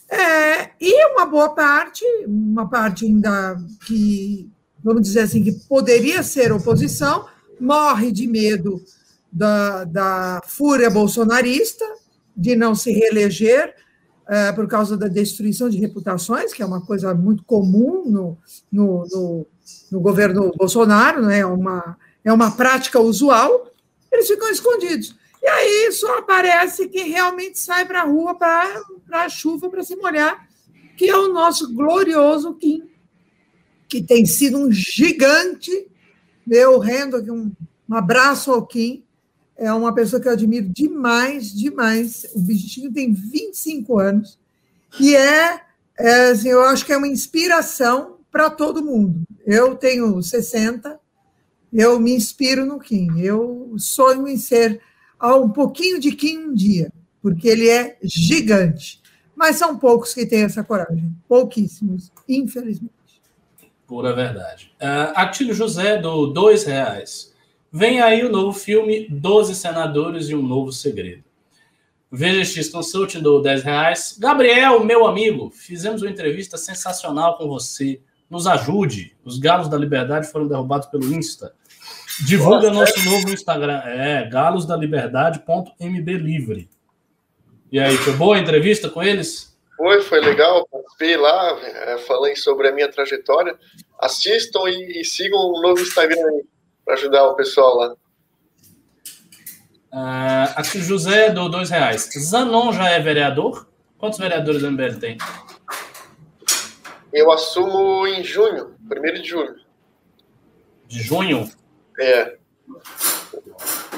É, e uma boa parte, uma parte ainda que vamos dizer assim, que poderia ser oposição, morre de medo da, da fúria bolsonarista, de não se reeleger, é, por causa da destruição de reputações, que é uma coisa muito comum no, no, no, no governo Bolsonaro, né? é, uma, é uma prática usual, eles ficam escondidos. E aí só aparece quem realmente sai para a rua para a chuva, para se molhar, que é o nosso glorioso Kim, que tem sido um gigante. Eu rendo aqui um, um abraço ao Kim, é uma pessoa que eu admiro demais, demais. O bichinho tem 25 anos e é, é assim, eu acho que é uma inspiração para todo mundo. Eu tenho 60, eu me inspiro no Kim. Eu sonho em ser um pouquinho de Kim um dia, porque ele é gigante. Mas são poucos que têm essa coragem, pouquíssimos, infelizmente. Pura verdade. Uh, Atílio José, do dois reais. Vem aí o novo filme Doze Senadores e um Novo Segredo. VGX Consulting do 10 reais. Gabriel, meu amigo, fizemos uma entrevista sensacional com você. Nos ajude. Os galos da liberdade foram derrubados pelo Insta. Divulga nosso novo Instagram. É, galosdaliberdade.mblivre. E aí, foi boa a entrevista com eles? Foi, foi legal. Participei lá, é, falei sobre a minha trajetória. Assistam e, e sigam o novo Instagram aí para ajudar o pessoal lá. Uh, aqui José do dois reais. Zanon já é vereador? Quantos vereadores do MBL tem? Eu assumo em junho, primeiro de junho. De junho? É.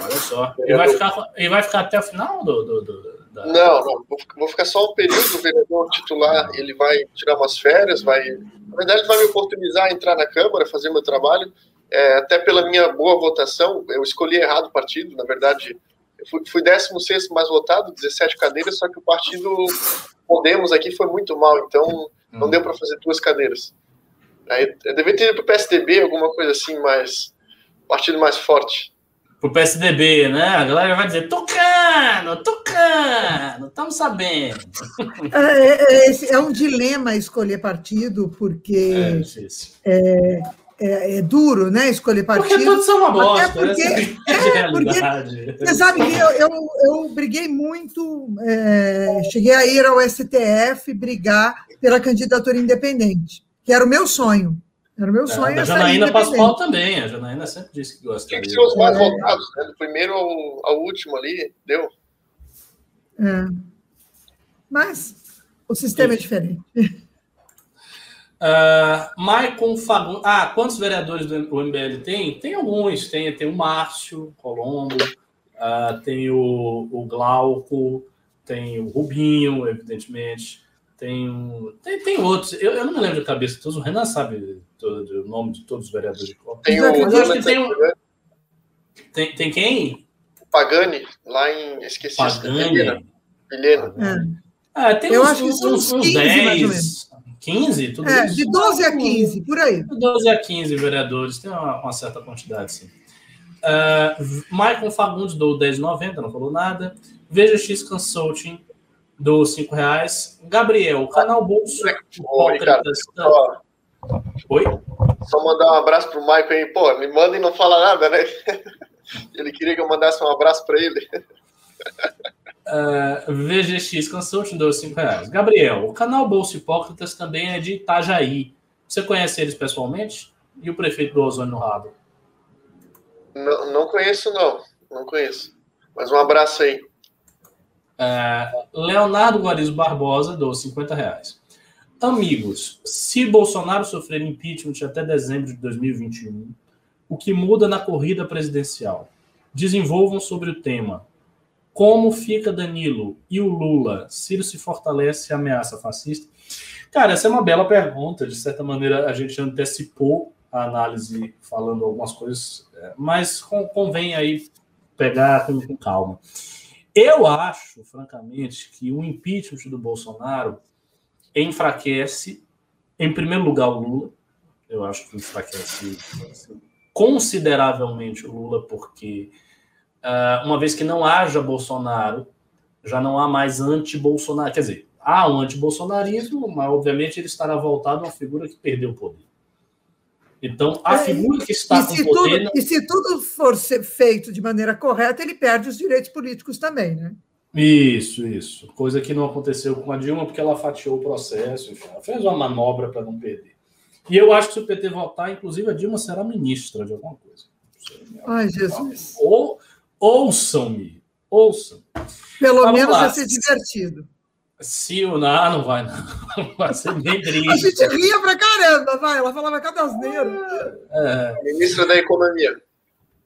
Olha só. Ele vai ficar, ele vai ficar até o final do. do, do da... Não, não. Vou ficar só um período. O vereador titular ele vai tirar umas férias, vai. Na verdade, ele vai me oportunizar a entrar na Câmara, fazer meu trabalho é, até pela minha boa votação, eu escolhi errado o partido, na verdade, fui, fui 16 mais votado, 17 cadeiras, só que o partido Podemos aqui foi muito mal, então não hum. deu para fazer duas cadeiras. Aí, eu devia ter ido para o PSDB, alguma coisa assim, mais. Partido mais forte. Para o PSDB, né? A galera vai dizer: tocando, tocando, estamos sabendo. É, é, é, um dilema escolher partido, porque. É, é, é, é, duro, né? Escolher partido. Porque todos são uma bosta. Porque, é, é porque, você sabe que eu, eu, eu briguei muito, é, cheguei a ir ao STF brigar pela candidatura independente, que era o meu sonho. Era o meu sonho. É, a Janaína Pascoal também. A Janaína sempre disse que gosta. Tinha que ser os mais é. votados, né? Do primeiro ao, ao último ali, deu. É. Mas o sistema é diferente. Uh, Maicon Fagundes. Ah, quantos vereadores do MBL tem? Tem alguns. Tem, tem o Márcio Colombo, uh, tem o, o Glauco, tem o Rubinho, evidentemente. Tem, tem, tem outros. Eu, eu não me lembro de cabeça todos. O Renan sabe todo, o nome de todos os vereadores. Tem o, Mas acho que tem, um, tem, tem quem? O Pagani, lá em. Esqueci. Pagani. Vilhena. É. Ah, tem eu uns, acho que são uns, uns 10. 15? Tudo é, isso? de 12 a 15, por aí. De 12 a 15 vereadores, tem uma, uma certa quantidade, sim. Uh, Maicon Fagundes do 10,90, não falou nada. Veja X Consulting do 5 reais. Gabriel, canal Bolso. Oi, Hipócritas. Só, Oi? Só mandar um abraço pro Maicon aí. Pô, me manda e não fala nada, né? [laughs] Ele queria que eu mandasse um abraço para ele. [laughs] Uh, VGX Consulting deu 5 reais. Gabriel, o canal Bolsa Hipócritas também é de Itajaí. Você conhece eles pessoalmente? E o prefeito do Ozônio no Rabo? Não, não conheço, não. Não conheço. Mas um abraço aí. Uh, Leonardo Guarizo Barbosa deu 50 reais. Amigos, se Bolsonaro sofrer impeachment até dezembro de 2021, o que muda na corrida presidencial? Desenvolvam sobre o tema como fica Danilo e o Lula? Ciro se fortalece e ameaça fascista? Cara, essa é uma bela pergunta. De certa maneira, a gente antecipou a análise falando algumas coisas, é, mas convém aí pegar com, com calma. Eu acho, francamente, que o impeachment do Bolsonaro enfraquece, em primeiro lugar, o Lula. Eu acho que enfraquece consideravelmente o Lula, porque uh, uma vez que não haja Bolsonaro, já não há mais anti-Bolsonaro. Quer dizer, há um anti-bolsonarismo, mas obviamente ele estará voltado a uma figura que perdeu o poder. Então, a é, figura que está com poder... Tudo, e se tudo for ser feito de maneira correta, ele perde os direitos políticos também, né? Isso, isso. Coisa que não aconteceu com a Dilma, porque ela fatiou o processo, enfim, ela fez uma manobra para não perder. E eu acho que se o PT votar, inclusive, a Dilma será ministra de alguma coisa. Ai, Jesus. Ou, ouçam-me, ouçam. Pelo Vamos menos lá. vai ser divertido. Se o não, não vai, não. [laughs] Vai ser bem triste. A gente ria pra caramba, vai. Ela falava cada asneira. É. Ministra da Economia.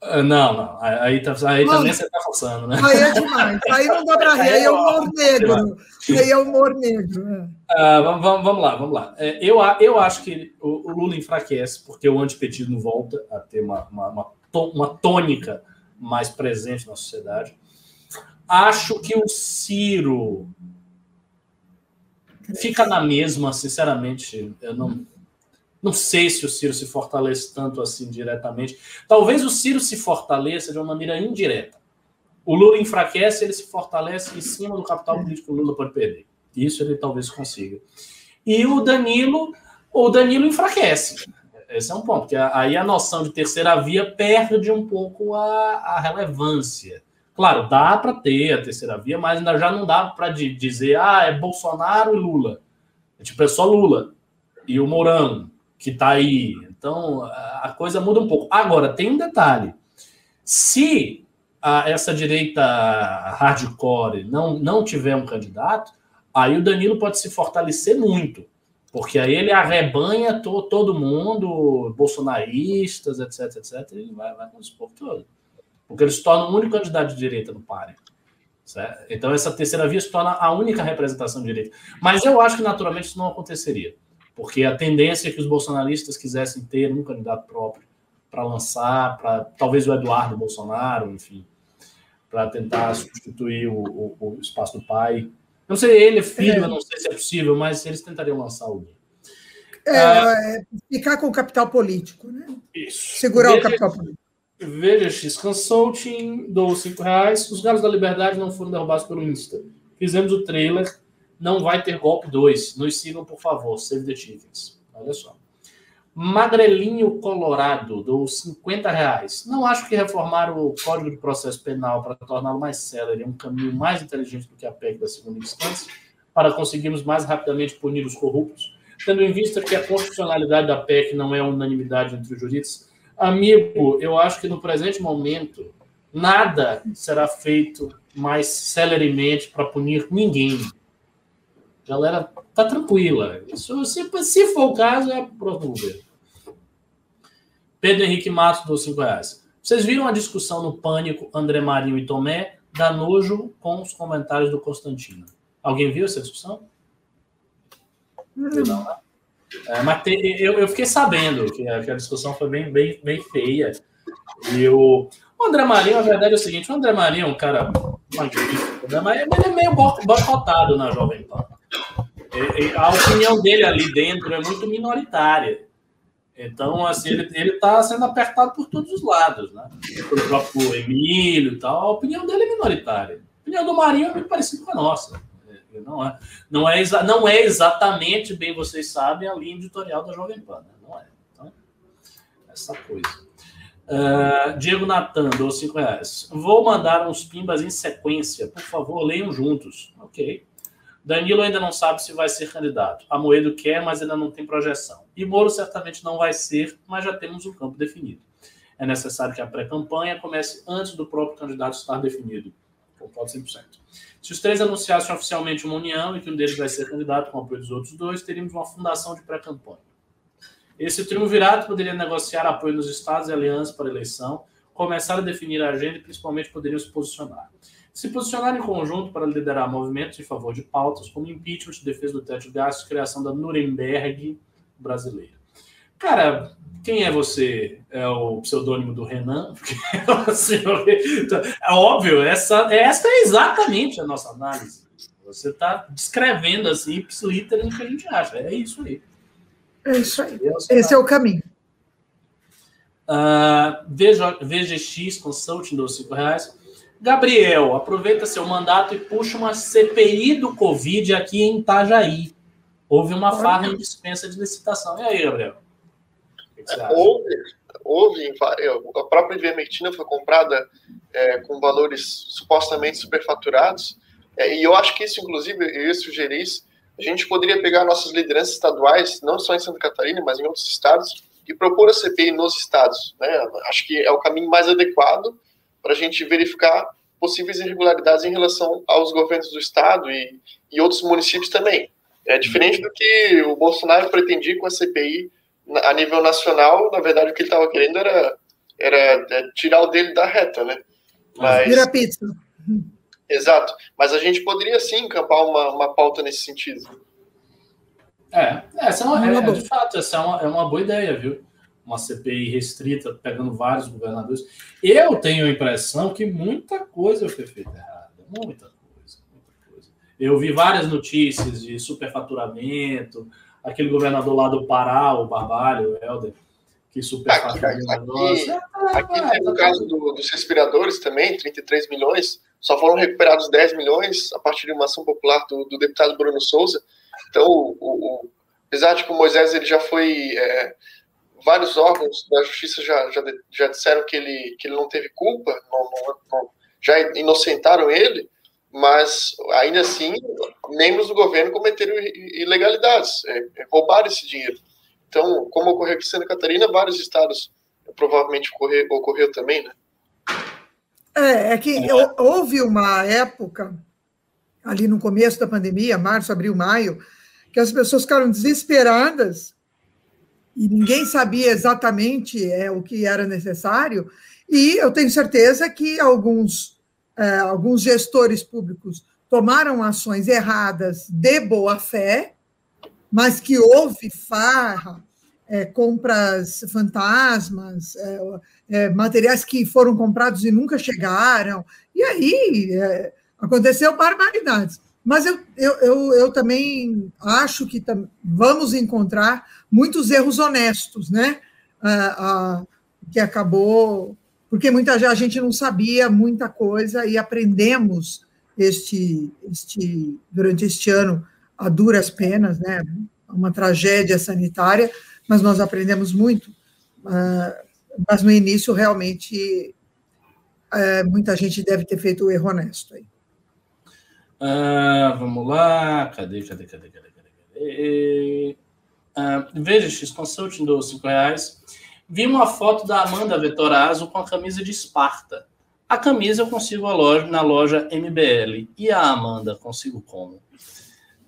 Ah, não, não. Aí, tá, aí também você está forçando, né? Aí é demais. Aí não dá para [laughs] rir. Aí é humor negro. Aí é humor negro. É. Uh, vamos, vamos, vamos, lá, vamos lá. É, eu, eu acho que o, o, Lula enfraquece porque o antipetismo volta a ter uma, uma, uma, uma tônica mais presente na sociedade. Acho que o Ciro fica na mesma, sinceramente. Eu não, não sei se o Ciro se fortalece tanto assim diretamente. Talvez o Ciro se fortaleça de uma maneira indireta. O Lula enfraquece, ele se fortalece em cima do capital político que o Lula pode perder. Isso ele talvez consiga. E o Danilo, o Danilo enfraquece. Esse é um ponto, porque aí a noção de terceira via perde um pouco a, a relevância. Claro, dá para ter a terceira via, mas ainda já não dá para dizer, ah, é Bolsonaro e Lula. É tipo, é só Lula e o Mourão que está aí. Então, a coisa muda um pouco. Agora, tem um detalhe. Se a, essa direita hardcore não, não tiver um candidato, aí o Danilo pode se fortalecer muito. Porque aí ele arrebanha to, todo mundo, bolsonaristas, etc, etc, ele vai, vai com esse povo todo. Porque ele se torna o único candidato de direita no páreo. Então, essa terceira via se torna a única representação de direita. Mas eu acho que, naturalmente, isso não aconteceria porque a tendência é que os bolsonaristas quisessem ter um candidato próprio para lançar, para talvez o Eduardo Bolsonaro, enfim, para tentar substituir o, o, o, espaço do pai. Não sei, ele é filho, é. não sei se é possível, mas eles tentariam lançar alguém. É, ah, é, ficar com o capital político, né? Isso. Segurar veja, o capital político. Veja X Consulting, dou cinco reais. Os Galos da Liberdade não foram derrubados pelo Insta. Fizemos o trailer não vai ter golpe 2. Nos sigam, por favor. Save the chickens. Olha só. Magrelinho Colorado, dos 50 reais. Não acho que reformar o Código de Processo Penal para torná-lo mais célere é um caminho mais inteligente do que a PEC da segunda instância, para conseguirmos mais rapidamente punir os corruptos, tendo em vista que a constitucionalidade da PEC não é unanimidade entre os juristas. Amigo, eu acho que no presente momento nada será feito mais celeremente para punir ninguém galera tá tranquila. Isso, se, se for o caso, é próximo governo. Pedro Henrique Matos dos 5 reais. Vocês viram a discussão no Pânico, André Marinho e Tomé? Dá nojo com os comentários do Constantino. Alguém viu essa discussão? Não, não né? É, mas te, eu, eu, fiquei sabendo que a, que a, discussão foi bem, bem, bem feia. E o, o André Marinho, a verdade é o seguinte: o André Marinho é um cara magnífico, né? mas ele é meio boicotado na Jovem Pan a opinião dele ali dentro é muito minoritária. Então, assim, ele está sendo apertado por todos os lados, né? Pelo próprio Emílio e tal. A opinião dele é minoritária. A opinião do Marinho é muito parecida com a nossa. Não é, não, é, não é exatamente, bem vocês sabem, a linha editorial da Jovem Pan. Né? Não é. Então, essa coisa. Uh, Diego Natan, dou cinco reais. Vou mandar uns pimbas em sequência. Por favor, leiam juntos. Ok. Danilo ainda não sabe se vai ser candidato. Amoedo quer, mas ainda não tem projeção. E Moro certamente não vai ser, mas já temos um campo definido. É necessário que a pré-campanha comece antes do próprio candidato estar definido. Concordo 100%. Se os três anunciassem oficialmente uma união e que um deles vai ser candidato com apoio dos outros dois, teríamos uma fundação de pré-campanha. Esse triunvirato poderia negociar apoio nos estados e alianças para a eleição, começar a definir a agenda e principalmente poderiam se posicionar se posicionar em conjunto para liderar movimentos em favor de pautas como impeachment, defesa do teto de gastos, criação da Nuremberg brasileira. Cara, quem é você? É o pseudônimo do Renan? [laughs] Assim, é óbvio, essa, essa é exatamente a nossa análise. Você está descrevendo assim, ipsiliter, o que a gente acha. É isso aí. É isso aí. Esse é o caminho. Uh, VGX Consulting dos 5 reais. Gabriel, aproveita seu mandato e puxa uma CPI do Covid aqui em Itajaí. Houve uma farra em dispensa de licitação. E aí, Gabriel? houve, houve, a própria ivermectina foi comprada é, com valores supostamente superfaturados, é, e eu acho que isso, inclusive, eu ia sugerir isso, a gente poderia pegar nossas lideranças estaduais, não só em Santa Catarina, mas em outros estados, e propor a CPI nos estados. Né? Acho que é o caminho mais adequado para a gente verificar possíveis irregularidades em relação aos governos do estado e, e outros municípios também. É diferente do que o Bolsonaro pretendia com a CPI a nível nacional, na verdade o que ele estava querendo era, era é, tirar o dele da reta, né? Mas, Vira pizza. Exato. Mas a gente poderia sim encampar uma, uma pauta nesse sentido. É, essa é, uma, é, é, de fato, essa é uma, é uma boa ideia, viu? Uma CPI restrita, pegando vários governadores. Eu tenho a impressão que muita coisa foi feita errada. Muita coisa, muita coisa. Eu vi várias notícias de superfaturamento, aquele governador lá do Pará, o Barbalho, o Helder, que superfaturou aqui, aqui, aqui, aqui tem o caso do, dos respiradores também, 33 milhões, só foram recuperados 10 milhões a partir de uma ação popular do, do deputado Bruno Souza. Então, o, o, apesar de que o Moisés ele já foi. É, vários órgãos da justiça já, já, já, disseram que ele, que ele não teve culpa, não, não, não, já inocentaram ele, mas ainda assim, membros do governo cometeram ilegalidades, é, é, roubaram esse dinheiro. Então, como ocorreu aqui em Santa Catarina, vários estados provavelmente ocorreu, ocorreu também, né? É, é que houve uma época, ali no começo da pandemia, março, abril, maio, que as pessoas ficaram desesperadas e ninguém sabia exatamente é, o que era necessário. E eu tenho certeza que alguns, é, alguns gestores públicos tomaram ações erradas de boa fé, mas que houve farra, é, compras fantasmas, é, é, materiais que foram comprados e nunca chegaram. E aí é, aconteceu barbaridades. Mas eu, eu, eu, eu também acho que tam, vamos encontrar muitos erros honestos, né? Ah, ah, que acabou. Porque muita a gente não sabia muita coisa e aprendemos este, este durante este ano a duras penas, né? Uma tragédia sanitária, mas nós aprendemos muito. Ah, mas no início, realmente, é, muita gente deve ter feito o erro honesto aí. Ah, vamos lá. Cadê, cadê, cadê, cadê, cadê? cadê? Ah, veja, X Consulting dos 5 reais. Vi uma foto da Amanda Vetorazzo com a camisa de Esparta. A camisa eu consigo a loja, na loja MBL. E a Amanda, consigo como?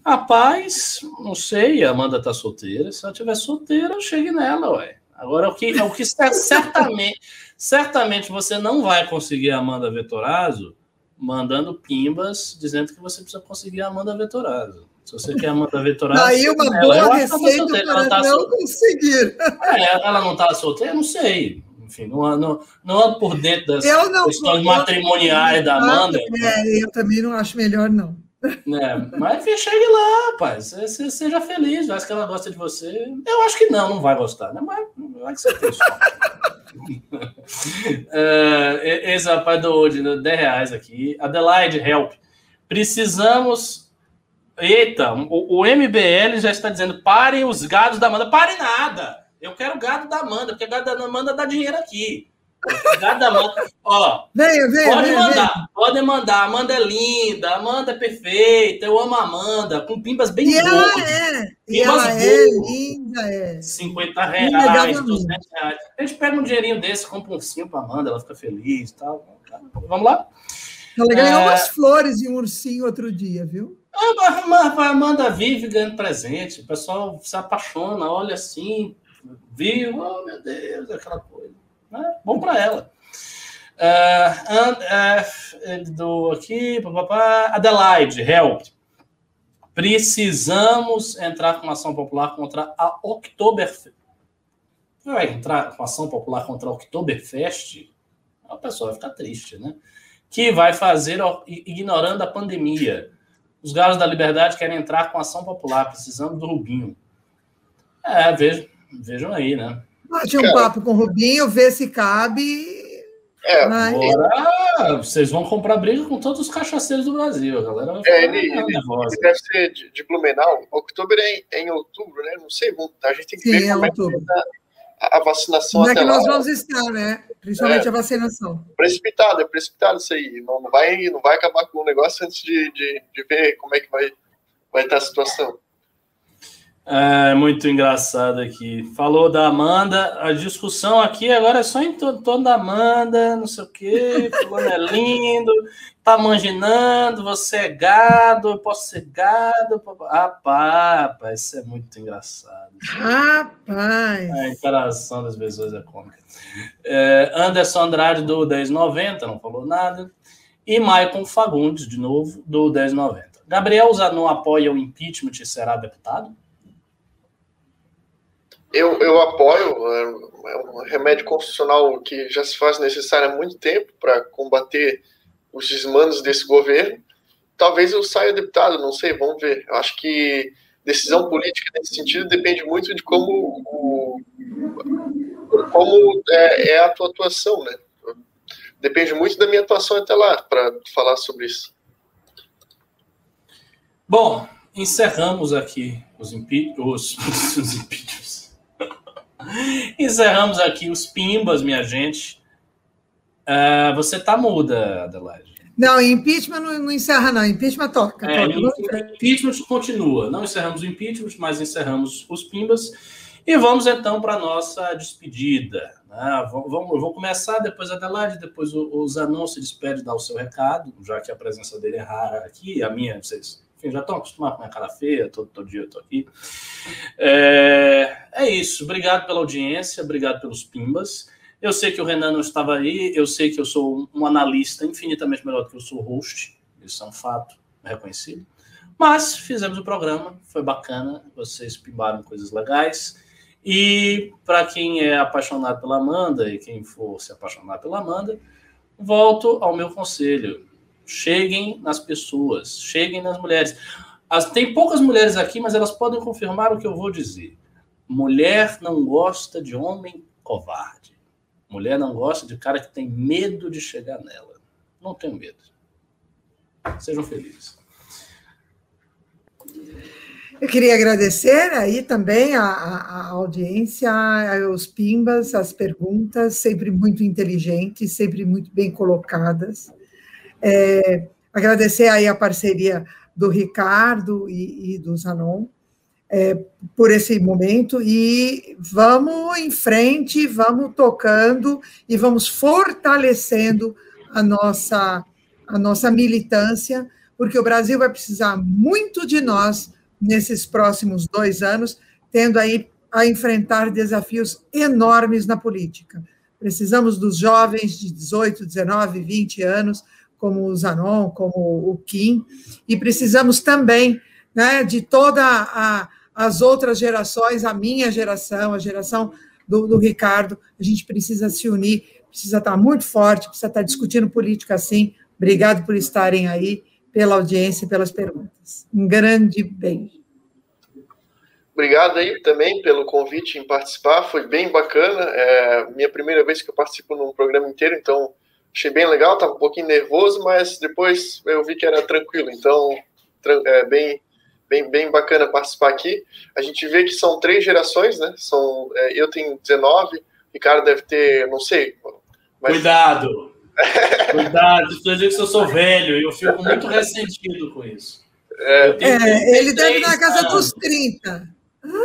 Rapaz, não sei, a Amanda tá solteira. Se ela estiver solteira, eu chegue nela, ué. Agora, o que, o que certamente, certamente você não vai conseguir a Amanda Vetorazzo mandando pimbas dizendo que você precisa conseguir a Amanda Vetorazzo. Se você quer a Amanda Vetorazzo... Aí uma boa receita para ela tá não conseguir. É, ela não está solteira? Não sei. Enfim, não, não, não ando por dentro das não, questões matrimoniais da Amanda. É, eu também não acho melhor, não. É, mas chegue lá, rapaz. Você, seja feliz, acho que ela gosta de você. Eu acho que não, não vai gostar, né? Mas vai que você tem [laughs] é, esse rapaz do hoje, 10 né? reais aqui. Adelaide, help. Precisamos. Eita, o, o, MBL já está dizendo: parem os gados da Amanda. Parem nada! Eu quero gado da Amanda, porque gado da Amanda dá dinheiro aqui. Gado da Amanda. Ó, venha, venha, pode venha, mandar, venha. pode mandar. Amanda é linda, Amanda é perfeita. Eu amo a Amanda, com pimbas bem e boas. Ela é, e ela é linda, é. 50 reais, 200 reais. A gente pega um dinheirinho desse, compra um ursinho para Amanda, ela fica feliz e tal. Vamos lá? Ela ganhou é... umas flores e um ursinho outro dia, viu? A Amanda vive ganhando presente. O pessoal se apaixona, olha assim, viu, oh meu Deus, aquela coisa. É bom para ela. Uh, and, uh, ele do aqui, papapá. Adelaide, help. Precisamos entrar com ação popular contra a Oktoberfest. Vai entrar com ação popular contra a Oktoberfest? A pessoa vai ficar triste, né? Que vai fazer ignorando a pandemia. Os galos da liberdade querem entrar com ação popular, precisando do Rubinho. É, vejam, vejam aí, né? Bate um papo com o Rubinho, ver se cabe. É, Mas... agora vocês vão comprar briga com todos os cachaceiros do Brasil, a galera vai é, ele, ele, ele, deve ser de, de Blumenau. Outubro é em, é em, outubro, né? Não sei, a gente tem que Sim, ver é como é que a vacinação Como é que nós vamos estar, né? Principalmente é, a vacinação. Precipitado, é precipitado isso aí. Não, não, vai, não vai acabar com o negócio antes de, de, de ver como é que vai, vai estar a situação. É muito engraçado aqui. Falou da Amanda, a discussão aqui agora é só em torno da Amanda, não sei o quê, fulano é lindo, tá manginando, você é gado, eu posso ser gado. Rapaz, isso é muito engraçado. Rapaz! A interação das pessoas é cômica. É, Anderson Andrade, do 1090, não falou nada. E Maicon Fagundes, de novo, do 1090. Gabriel Zanon apoia o impeachment e será deputado? Eu, eu apoio, é, é um remédio constitucional que já se faz necessário há muito tempo para combater os desmandos desse governo. Talvez eu saia deputado, não sei, vamos ver. Eu acho que decisão política nesse sentido depende muito de como, o, como é, é a tua atuação, né? Depende muito da minha atuação até lá para falar sobre isso. Bom, encerramos aqui os, impi os, [laughs] os impeachments. Encerramos aqui os pimbas, minha gente. Uh, você tá muda, Adelaide. Não, impeachment não, não encerra, não. Impeachment toca. É, toca. Impeachment continua. Não encerramos o impeachment, mas encerramos os pimbas. E vamos então para a nossa despedida. Né? Vamos, eu vou começar, depois a Adelaide, depois o, o Zanon se despede, dá o seu recado, já que a presença dele é rara aqui, a minha, vocês enfim, já estão acostumados com a minha cara feia, todo, todo dia eu estou aqui. É, é isso, obrigado pela audiência, obrigado pelos pimbas. Eu sei que o Renan não estava aí, eu sei que eu sou um analista infinitamente melhor do que eu sou host, isso é um fato reconhecido. Mas fizemos o programa, foi bacana, vocês pimbaram coisas legais. E para quem é apaixonado pela Amanda e quem for se apaixonar pela Amanda, volto ao meu conselho. Cheguem nas pessoas, cheguem nas mulheres. As, tem poucas mulheres aqui, mas elas podem confirmar o que eu vou dizer. Mulher não gosta de homem covarde. Mulher não gosta de cara que tem medo de chegar nela. Não tenho medo. Sejam felizes. Eu queria agradecer aí também a, a, audiência, os pimbas, as perguntas, sempre muito inteligentes, sempre muito bem colocadas. É, agradecer aí a parceria do Ricardo e, e do Zanon é, por esse momento e vamos em frente, vamos tocando e vamos fortalecendo a nossa, a nossa militância, porque o Brasil vai precisar muito de nós nesses próximos dois anos, tendo aí a enfrentar desafios enormes na política. Precisamos dos jovens de 18, 19, 20 anos como o Zanon, como o Kim, e precisamos também né, de todas as outras gerações, a minha geração, a geração do, do, Ricardo, a gente precisa se unir, precisa estar muito forte, precisa estar discutindo política assim. Obrigado por estarem aí, pela audiência e pelas perguntas. Um grande beijo. Obrigado aí também pelo convite em participar, foi bem bacana. É minha primeira vez que eu participo num programa inteiro, então achei bem legal, estava um pouquinho nervoso, mas depois eu vi que era tranquilo, então é bem, bem, bem bacana participar aqui. A gente vê que são três gerações, né? São, é, eu tenho 19, o Ricardo deve ter, não sei. Mas... Cuidado! Cuidado, estou dizendo que eu sou velho, eu fico muito ressentido com isso. É, é ele deve na casa anos. dos 30.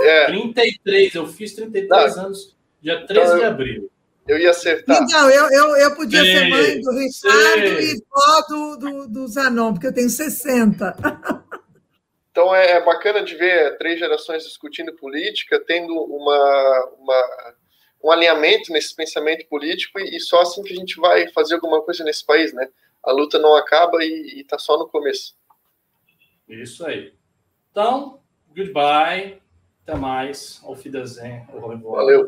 É. 33, eu fiz 33 não. anos, dia 13 então, de abril eu ia acertar. Então, eu, eu, eu podia ser mãe do Ricardo e vó do, do, do Zanon, porque eu tenho 60. [laughs] Então é, é bacana de ver três gerações discutindo política, tendo uma, uma, um alinhamento nesse pensamento político, e, e, só assim que a gente vai fazer alguma coisa nesse país, né? A luta não acaba e está só no começo. Isso aí. Então, goodbye, até mais, auf Wiedersehen, Valeu.